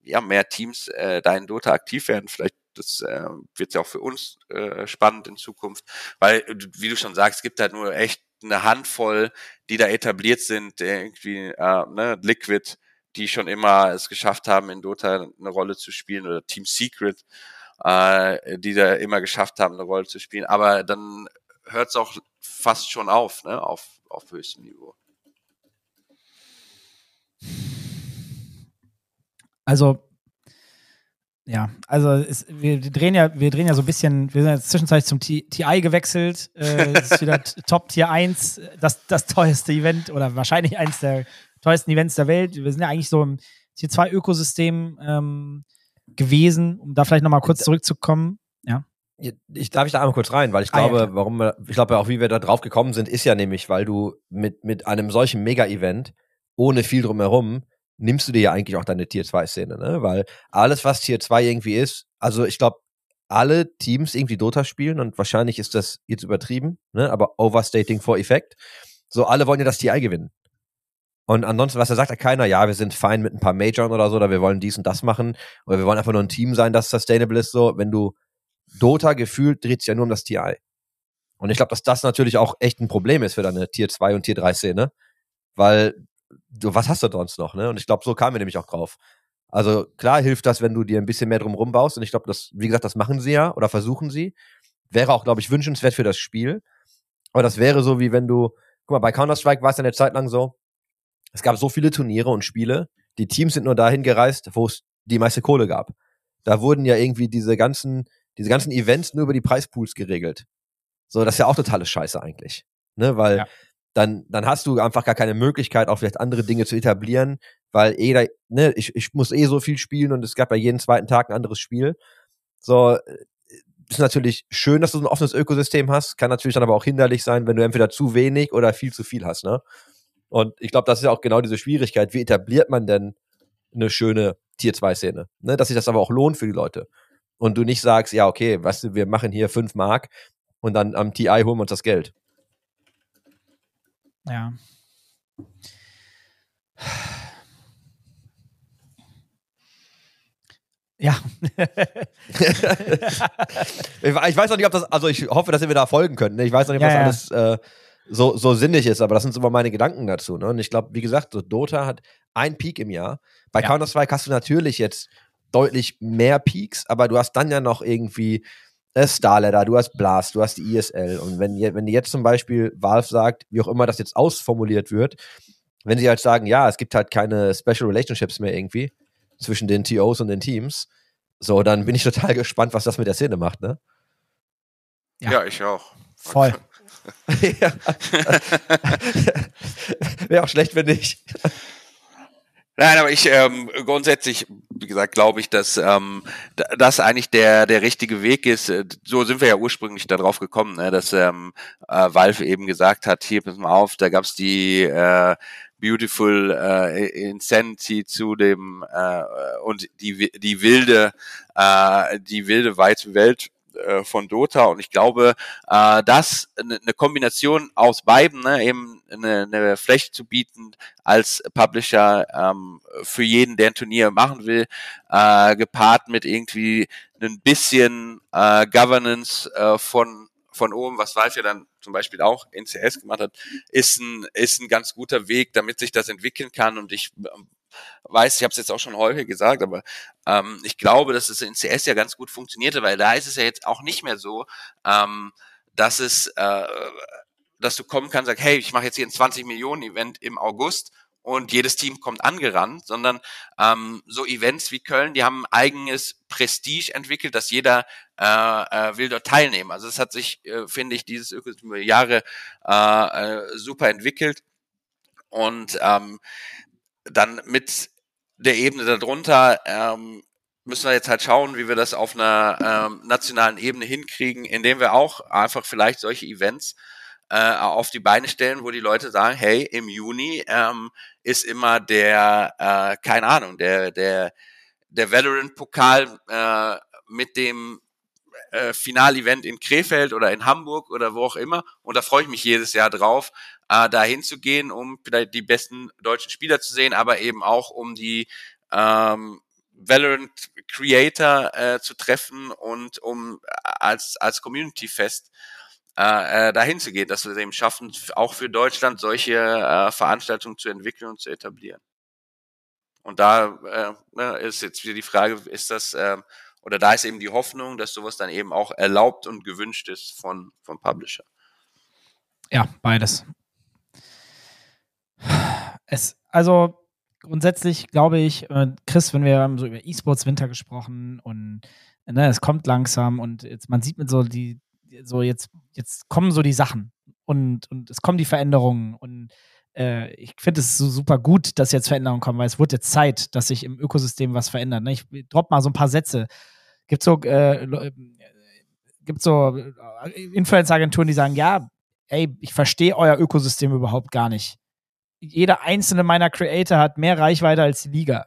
ja mehr Teams äh, da in Dota aktiv werden. Vielleicht das äh, wird ja auch für uns äh, spannend in Zukunft, weil wie du schon sagst, es gibt halt nur echt eine Handvoll, die da etabliert sind, irgendwie äh, ne, Liquid, die schon immer es geschafft haben, in Dota eine Rolle zu spielen oder Team Secret, äh, die da immer geschafft haben, eine Rolle zu spielen. Aber dann hört es auch fast schon auf, ne, auf, auf höchstem Niveau. Also, ja, also es, wir drehen ja, wir drehen ja so ein bisschen, wir sind jetzt zwischenzeitlich zum T TI gewechselt. Äh, das ist wieder *laughs* Top Tier 1, das, das teuerste Event oder wahrscheinlich eins der teuersten Events der Welt. Wir sind ja eigentlich so im Tier 2 Ökosystem ähm, gewesen, um da vielleicht nochmal kurz zurückzukommen. Ja. Ich darf ich da einmal kurz rein, weil ich Ah, ja, glaube, klar. warum wir, ich glaube auch, wie wir da drauf gekommen sind, ist ja nämlich, weil du mit, mit einem solchen Mega-Event ohne viel drumherum nimmst du dir ja eigentlich auch deine Tier 2 Szene, ne? Weil alles, was Tier 2 irgendwie ist, also ich glaube, alle Teams irgendwie Dota spielen und wahrscheinlich ist das jetzt übertrieben, ne? Aber overstating for effect. So, alle wollen ja das TI gewinnen. Und ansonsten, was da sagt keiner, ja, wir sind fein mit ein paar Majoren oder so, oder wir wollen dies und das machen, oder wir wollen einfach nur ein Team sein, das sustainable ist, so, wenn du Dota gefühlt dreht sich ja nur um das TI. Und ich glaube, dass das natürlich auch echt ein Problem ist für deine Tier 2 und Tier 3 Szene, weil was hast du sonst noch, ne? Und ich glaube, so kamen wir nämlich auch drauf. Also klar hilft das, wenn du dir ein bisschen mehr drum rumbaust. Und ich glaube, das, wie gesagt, das machen sie ja oder versuchen sie. Wäre auch, glaube ich, wünschenswert für das Spiel. Aber das wäre so, wie wenn du, guck mal, bei Counter-Strike war es ja eine Zeit lang so, es gab so viele Turniere und Spiele, die Teams sind nur dahin gereist, wo es die meiste Kohle gab. Da wurden ja irgendwie diese ganzen, diese ganzen Events nur über die Preispools geregelt. So, das ist ja auch totale Scheiße eigentlich. Ne, weil Ja. Dann, dann hast du einfach gar keine Möglichkeit, auch vielleicht andere Dinge zu etablieren, weil eh, da, ne, ich, ich muss eh so viel spielen und es gab bei jedem zweiten Tag ein anderes Spiel. So, äh, ist natürlich schön, dass du so ein offenes Ökosystem hast, kann natürlich dann aber auch hinderlich sein, wenn du entweder zu wenig oder viel zu viel hast, ne? Und ich glaube, das ist ja auch genau diese Schwierigkeit. Wie etabliert man denn eine schöne Tier-2-Szene? Ne? Dass sich das aber auch lohnt für die Leute. Und du nicht sagst, ja, okay, weißt du, wir machen hier fünf Mark und dann am TI holen wir uns das Geld. Ja. Ja. *laughs* Ich, weiß noch nicht, ob das, also ich hoffe, dass ihr mir da folgen könnt. Ne? Ich weiß noch nicht, ob Ja, das alles äh, so, so sinnig ist, aber das sind so immer meine Gedanken dazu. Ne? Und ich glaube, wie gesagt, so Dota hat ein Peak im Jahr. Bei Ja. Counter-Strike hast du natürlich jetzt deutlich mehr Peaks, aber du hast dann ja noch irgendwie Starladder, du hast Blast, du hast die ISL. Und wenn, wenn die jetzt zum Beispiel Valve sagt, wie auch immer das jetzt ausformuliert wird, wenn sie halt sagen, ja, es gibt halt keine Special Relationships mehr irgendwie zwischen den TOs und den Teams, so, dann bin ich total *laughs* gespannt, was das mit der Szene macht, ne? Ja. Ja, ich auch. Voll. *laughs* Ja. *laughs* Wäre auch schlecht, wenn nicht. Nein, aber ich ähm, grundsätzlich, wie gesagt, glaube ich, dass ähm, das eigentlich der der richtige Weg ist. Äh, So sind wir ja ursprünglich darauf gekommen, ne, dass ähm, äh, Valve eben gesagt hat, hier pass mal auf, da gab's die äh, Beautiful äh, Insanity zu dem äh, und die die wilde äh, die wilde weite Welt äh, von Dota und ich glaube, äh, das eine eine Kombination aus beiden, ne, eben eine, eine Fläche zu bieten als Publisher ähm, für jeden, der ein Turnier machen will, äh, gepaart mit irgendwie ein bisschen äh, Governance äh, von von oben, was Valve ja dann zum Beispiel auch in CS gemacht hat, ist ein ist ein ganz guter Weg, damit sich das entwickeln kann. Und ich weiß, ich habe es jetzt auch schon häufig gesagt, aber ähm, ich glaube, dass es in CS ja ganz gut funktionierte, weil da ist es ja jetzt auch nicht mehr so, ähm, dass es, äh, dass du kommen kannst, sag, hey, ich mache jetzt hier ein 20 Millionen Event im August und jedes Team kommt angerannt, sondern ähm, so Events wie Köln, die haben ein eigenes Prestige entwickelt, dass jeder äh, äh, will dort teilnehmen. Also es hat sich, äh, finde ich, dieses Ökosystem über Jahre äh, äh, super entwickelt und ähm, dann mit der Ebene darunter ähm, müssen wir jetzt halt schauen, wie wir das auf einer ähm, nationalen Ebene hinkriegen, indem wir auch einfach vielleicht solche Events äh, auf die Beine stellen, wo die Leute sagen, hey, im Juni ähm, ist immer der, äh, keine Ahnung, der, der der Valorant-Pokal äh, mit dem äh, Finalevent in Krefeld oder in Hamburg oder wo auch immer. Und da freue ich mich jedes Jahr drauf, äh, da hinzugehen, um vielleicht die besten deutschen Spieler zu sehen, aber eben auch um die ähm, Valorant Creator äh, zu treffen und um als als Community Fest äh, äh, dahin zu gehen, dass wir es eben schaffen, auch für Deutschland solche äh, Veranstaltungen zu entwickeln und zu etablieren. Und da äh, ne, ist jetzt wieder die Frage, ist das äh, oder da ist eben die Hoffnung, dass sowas dann eben auch erlaubt und gewünscht ist von vom Publisher. Ja, beides. Es, also grundsätzlich glaube ich, äh, Chris, wenn wir so über E-Sports Winter gesprochen und ne, es kommt langsam und jetzt man sieht mit so die so jetzt, jetzt kommen so die Sachen und, und es kommen die Veränderungen und äh, ich finde es so super gut, dass jetzt Veränderungen kommen, weil es wird jetzt Zeit, dass sich im Ökosystem was verändert. Ne? Ich drop mal so ein paar Sätze. Gibt so, äh, gibt so äh, Influencer-Agenturen, die sagen, ja, ey, ich verstehe euer Ökosystem überhaupt gar nicht. Jeder einzelne meiner Creator hat mehr Reichweite als die Liga.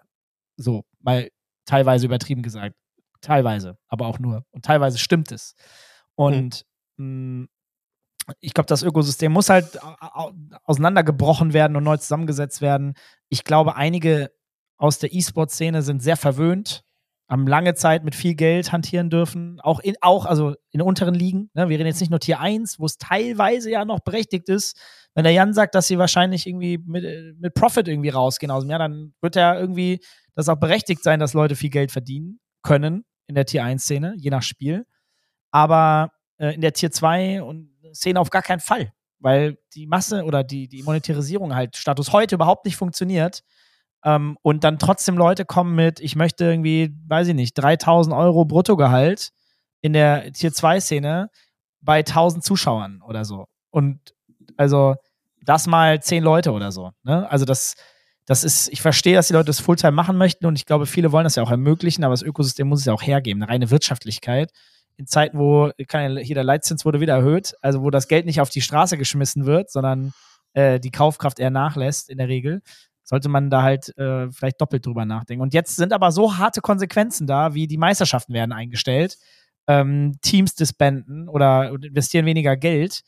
So, mal teilweise übertrieben gesagt. Teilweise, aber auch nur. Und teilweise stimmt es. Und mhm. ich glaube, das Ökosystem muss halt auseinandergebrochen werden und neu zusammengesetzt werden. Ich glaube, einige aus der E-Sport-Szene sind sehr verwöhnt, haben lange Zeit mit viel Geld hantieren dürfen, auch in, auch, also in unteren Ligen. Ne? Wir reden jetzt nicht nur Tier 1, wo es teilweise ja noch berechtigt ist. Wenn der Jan sagt, dass sie wahrscheinlich irgendwie mit, mit Profit irgendwie rausgehen aus dem Jahr, dann wird ja irgendwie das auch berechtigt sein, dass Leute viel Geld verdienen können in der Tier 1-Szene, je nach Spiel aber äh, in der Tier 2 und Szene auf gar keinen Fall, weil die Masse oder die, die Monetarisierung halt Status heute überhaupt nicht funktioniert. Ähm, und dann trotzdem Leute kommen mit, ich möchte irgendwie, weiß ich nicht, 3000 Euro Bruttogehalt in der Tier 2 Szene bei 1000 Zuschauern oder so. Und also das mal 10 Leute oder so. Ne? Also das, das ist, ich verstehe, dass die Leute das Fulltime machen möchten und ich glaube, viele wollen das ja auch ermöglichen, aber das Ökosystem muss es ja auch hergeben, eine reine Wirtschaftlichkeit in Zeiten, wo kann, hier der Leitzins wurde wieder erhöht, also wo das Geld nicht auf die Straße geschmissen wird, sondern äh, die Kaufkraft eher nachlässt in der Regel, sollte man da halt äh, vielleicht doppelt drüber nachdenken. Und jetzt sind aber so harte Konsequenzen da, wie die Meisterschaften werden eingestellt, ähm, Teams disbanden oder investieren weniger Geld,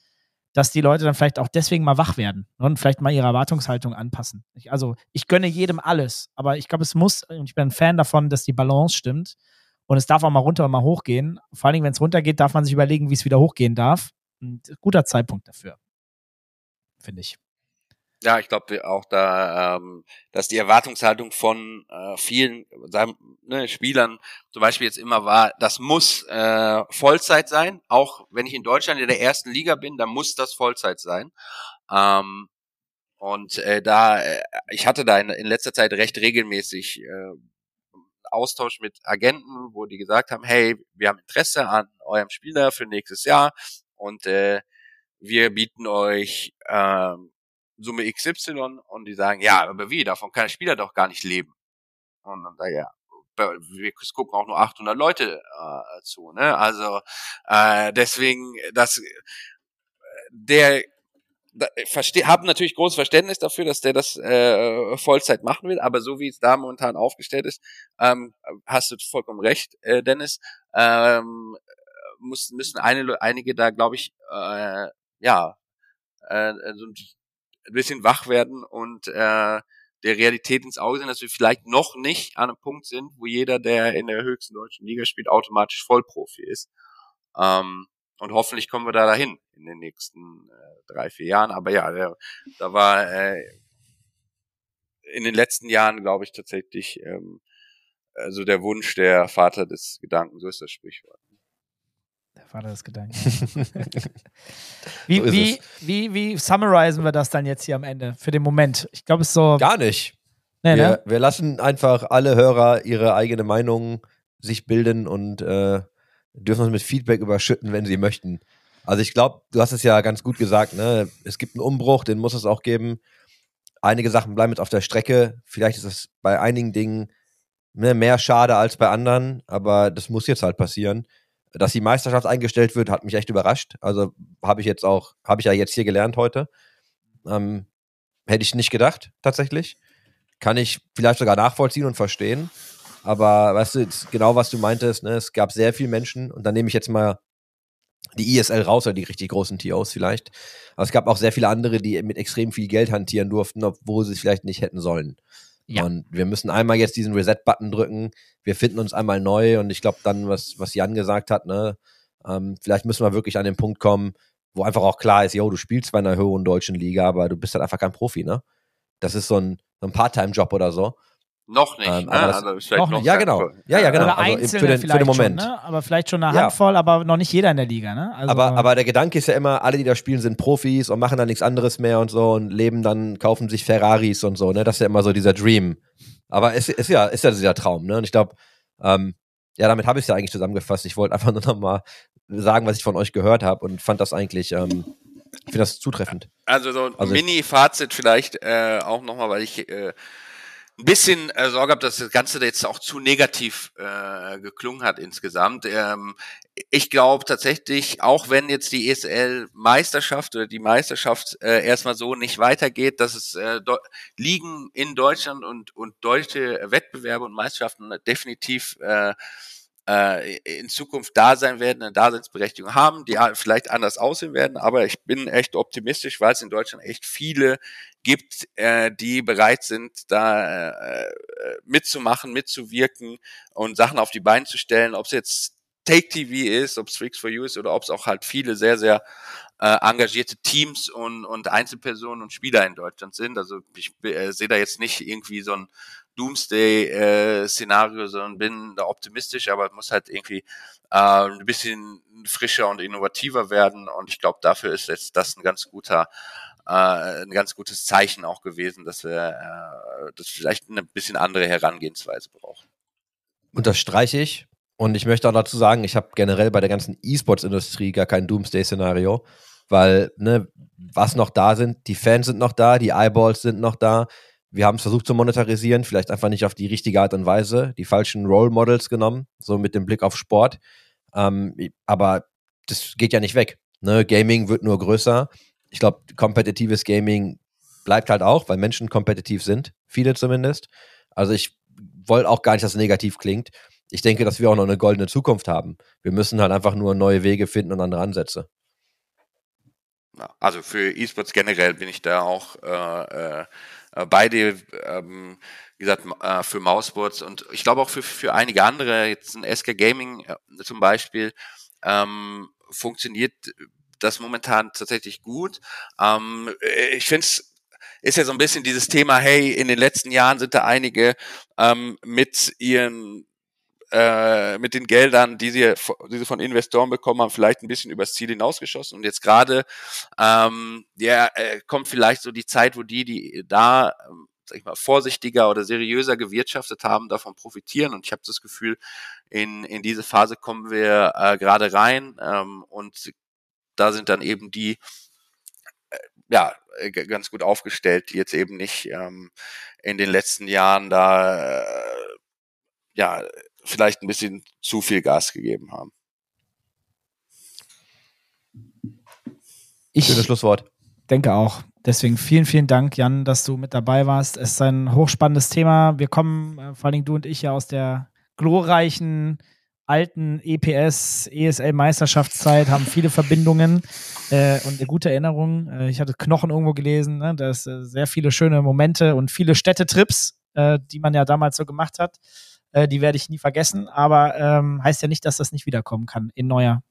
dass die Leute dann vielleicht auch deswegen mal wach werden und vielleicht mal ihre Erwartungshaltung anpassen. Ich, also ich gönne jedem alles, aber ich glaube, es muss, und ich bin ein Fan davon, dass die Balance stimmt und es darf auch mal runter und mal hochgehen. Vor allen Dingen, wenn es runtergeht, darf man sich überlegen, wie es wieder hochgehen darf. Ein guter Zeitpunkt dafür. Finde ich. Ja, ich glaube auch da, ähm, dass die Erwartungshaltung von äh, vielen sagen, ne, Spielern zum Beispiel jetzt immer war, das muss äh, Vollzeit sein. Auch wenn ich in Deutschland in der ersten Liga bin, dann muss das Vollzeit sein. Ähm, und äh, da, äh, ich hatte da in, in letzter Zeit recht regelmäßig äh, Austausch mit Agenten, wo die gesagt haben, hey, wir haben Interesse an eurem Spieler für nächstes Jahr und äh, wir bieten euch äh, Summe XY und die sagen, ja, aber wie, davon kann der Spieler doch gar nicht leben. Und dann sage ja, wir gucken auch nur 800 Leute äh, zu, ne? Also äh, deswegen, dass der verstehe, habe natürlich großes Verständnis dafür, dass der das äh, Vollzeit machen will, aber so wie es da momentan aufgestellt ist, ähm, hast du vollkommen recht, äh, Dennis. Ähm, muss, müssen eine, einige da, glaube ich, äh, ja, äh, so ein bisschen wach werden und äh, der Realität ins Auge sehen, dass wir vielleicht noch nicht an einem Punkt sind, wo jeder, der in der höchsten deutschen Liga spielt, automatisch Vollprofi ist. Ähm, und hoffentlich kommen wir da dahin in den nächsten äh, drei, vier Jahren. Aber ja, der, da war äh, in den letzten Jahren, glaube ich, tatsächlich ähm, also der Wunsch der Vater des Gedanken, so ist das Sprichwort. Der Vater des Gedanken. *laughs* wie, so wie, wie, wie summarisen wir das dann jetzt hier am Ende für den Moment? Ich glaube, es ist so. Gar nicht. Nee, wir, ne? wir lassen einfach alle Hörer ihre eigene Meinung sich bilden und äh, dürfen uns mit Feedback überschütten, wenn sie möchten. Also ich glaube, du hast es ja ganz gut gesagt, ne? Es gibt einen Umbruch, den muss es auch geben. Einige Sachen bleiben jetzt auf der Strecke. Vielleicht ist es bei einigen Dingen ne, mehr schade als bei anderen, aber das muss jetzt halt passieren. Dass die Meisterschaft eingestellt wird, hat mich echt überrascht. Also habe ich jetzt auch, habe ich ja jetzt hier gelernt heute. Ähm, hätte ich nicht gedacht, tatsächlich. Kann ich vielleicht sogar nachvollziehen und verstehen. aber weißt du, jetzt genau was du meintest, ne? es gab sehr viele Menschen und dann nehme ich jetzt mal die ISL raus oder die richtig großen TOs vielleicht. Aber es gab auch sehr viele andere, die mit extrem viel Geld hantieren durften, obwohl sie es vielleicht nicht hätten sollen. Ja. Und wir müssen einmal jetzt diesen Reset-Button drücken. Wir finden uns einmal neu und ich glaube dann, was, was Jan gesagt hat, ne, ähm, vielleicht müssen wir wirklich an den Punkt kommen, wo einfach auch klar ist, yo, du spielst bei einer höheren deutschen Liga, aber du bist halt einfach kein Profi, ne? Das ist so ein, so ein Part-Time-Job oder so. Noch nicht, Ähm, ne? aber das- Also ist vielleicht noch nicht. Ja, genau. Ja, ja, genau. Oder Also Einzelne für den- für den Moment. schon, ne? aber vielleicht schon eine Ja. Handvoll, aber noch nicht jeder in der Liga. Ne? Also, aber, aber der Gedanke ist ja immer, alle, die da spielen, sind Profis und machen dann nichts anderes mehr und so und leben dann, kaufen sich Ferraris und so, ne? Das ist ja immer so dieser Dream. Aber es ist ja, ist ja dieser Traum, ne? Und ich glaube, ähm, ja, damit habe ich es ja eigentlich zusammengefasst. Ich wollte einfach nur noch mal sagen, was ich von euch gehört habe und fand das eigentlich, ähm, ich finde das zutreffend. Also so ein Also Mini-Fazit vielleicht äh, auch nochmal, weil ich äh, ein bisschen äh, Sorge habe, dass das Ganze jetzt auch zu negativ äh, geklungen hat insgesamt. Ähm, ich glaube tatsächlich, auch wenn jetzt die ESL-Meisterschaft oder die Meisterschaft äh, erstmal so nicht weitergeht, dass es äh, Ligen in Deutschland und, und deutsche Wettbewerbe und Meisterschaften definitiv äh, äh, in Zukunft da sein werden, eine Daseinsberechtigung haben, die vielleicht anders aussehen werden, aber ich bin echt optimistisch, weil es in Deutschland echt viele gibt, äh, die bereit sind, da äh, äh, mitzumachen, mitzuwirken und Sachen auf die Beine zu stellen, ob es jetzt Take TV ist, ob es Freaks for You ist oder ob es auch halt viele sehr, sehr äh, engagierte Teams und, und Einzelpersonen und Spieler in Deutschland sind. Also ich äh, sehe da jetzt nicht irgendwie so ein Doomsday-Szenario, sondern bin da optimistisch, aber es muss halt irgendwie äh, ein bisschen frischer und innovativer werden. Und ich glaube, dafür ist jetzt das ein ganz guter, äh, ein ganz gutes Zeichen auch gewesen, dass wir äh, das vielleicht eine bisschen andere Herangehensweise brauchen. Unterstreiche ich. Und ich möchte auch dazu sagen, ich habe generell bei der ganzen E-Sports-Industrie gar kein Doomsday-Szenario, weil, ne, was noch da sind, die Fans sind noch da, die Eyeballs sind noch da. Wir haben es versucht zu monetarisieren, vielleicht einfach nicht auf die richtige Art und Weise, die falschen Role Models genommen, so mit dem Blick auf Sport. Ähm, aber das geht ja nicht weg. Ne? Gaming wird nur größer. Ich glaube, kompetitives Gaming bleibt halt auch, weil Menschen kompetitiv sind, viele zumindest. Also ich wollte auch gar nicht, dass es negativ klingt. Ich denke, dass wir auch noch eine goldene Zukunft haben. Wir müssen halt einfach nur neue Wege finden und andere Ansätze. Also für E-Sports generell bin ich da auch äh, äh, beide, ähm, wie gesagt, äh, für Mouseboards und ich glaube auch für, für einige andere, jetzt ein SK Gaming äh, zum Beispiel, ähm, funktioniert das momentan tatsächlich gut. Ähm, ich finde es ist ja so ein bisschen dieses Thema, hey, in den letzten Jahren sind da einige ähm, mit ihren äh, mit den Geldern, die sie, die sie von Investoren bekommen haben, vielleicht ein bisschen übers Ziel hinausgeschossen. Und jetzt gerade ähm, ja, äh, kommt vielleicht so die Zeit, wo die, die da, ähm, sag ich mal, vorsichtiger oder seriöser gewirtschaftet haben, davon profitieren. Und ich habe das Gefühl, in, in diese Phase kommen wir äh, gerade rein. Ähm, und da sind dann eben die, äh, ja, äh, ganz gut aufgestellt, die jetzt eben nicht ähm, in den letzten Jahren da, äh, ja, vielleicht ein bisschen zu viel Gas gegeben haben. ich Schönes Schlusswort. denke auch. Deswegen vielen, vielen Dank, Jan, dass du mit dabei warst. Es ist ein hochspannendes Thema. Wir kommen, äh, vor allen Dingen du und ich, ja aus der glorreichen alten E EPS, ESL-Meisterschaftszeit, haben viele Verbindungen äh, und eine gute Erinnerung. Äh, ich hatte Knochen irgendwo gelesen, ne? da ist äh, sehr viele schöne Momente und viele Städtetrips, äh, die man ja damals so gemacht hat. Äh, die werde ich nie vergessen, aber ähm, heißt ja nicht, dass das nicht wiederkommen kann in neuer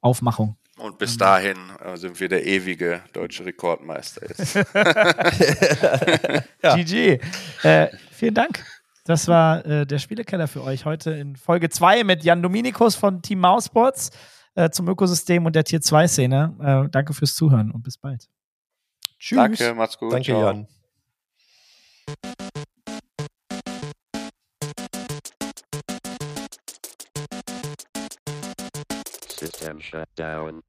Aufmachung. Und bis dahin äh, sind wir der ewige deutsche Rekordmeister jetzt. *laughs* *laughs* Ja. GG. Äh, vielen Dank. Das war äh, der Spielekeller für euch heute in Folge 2 mit Jan Dominikus von Team Mouseboards äh, zum Ökosystem und der Tier 2 Szene. Äh, danke fürs Zuhören und bis bald. Tschüss. Danke, macht's gut. Danke, ciao. Jan. System shut down.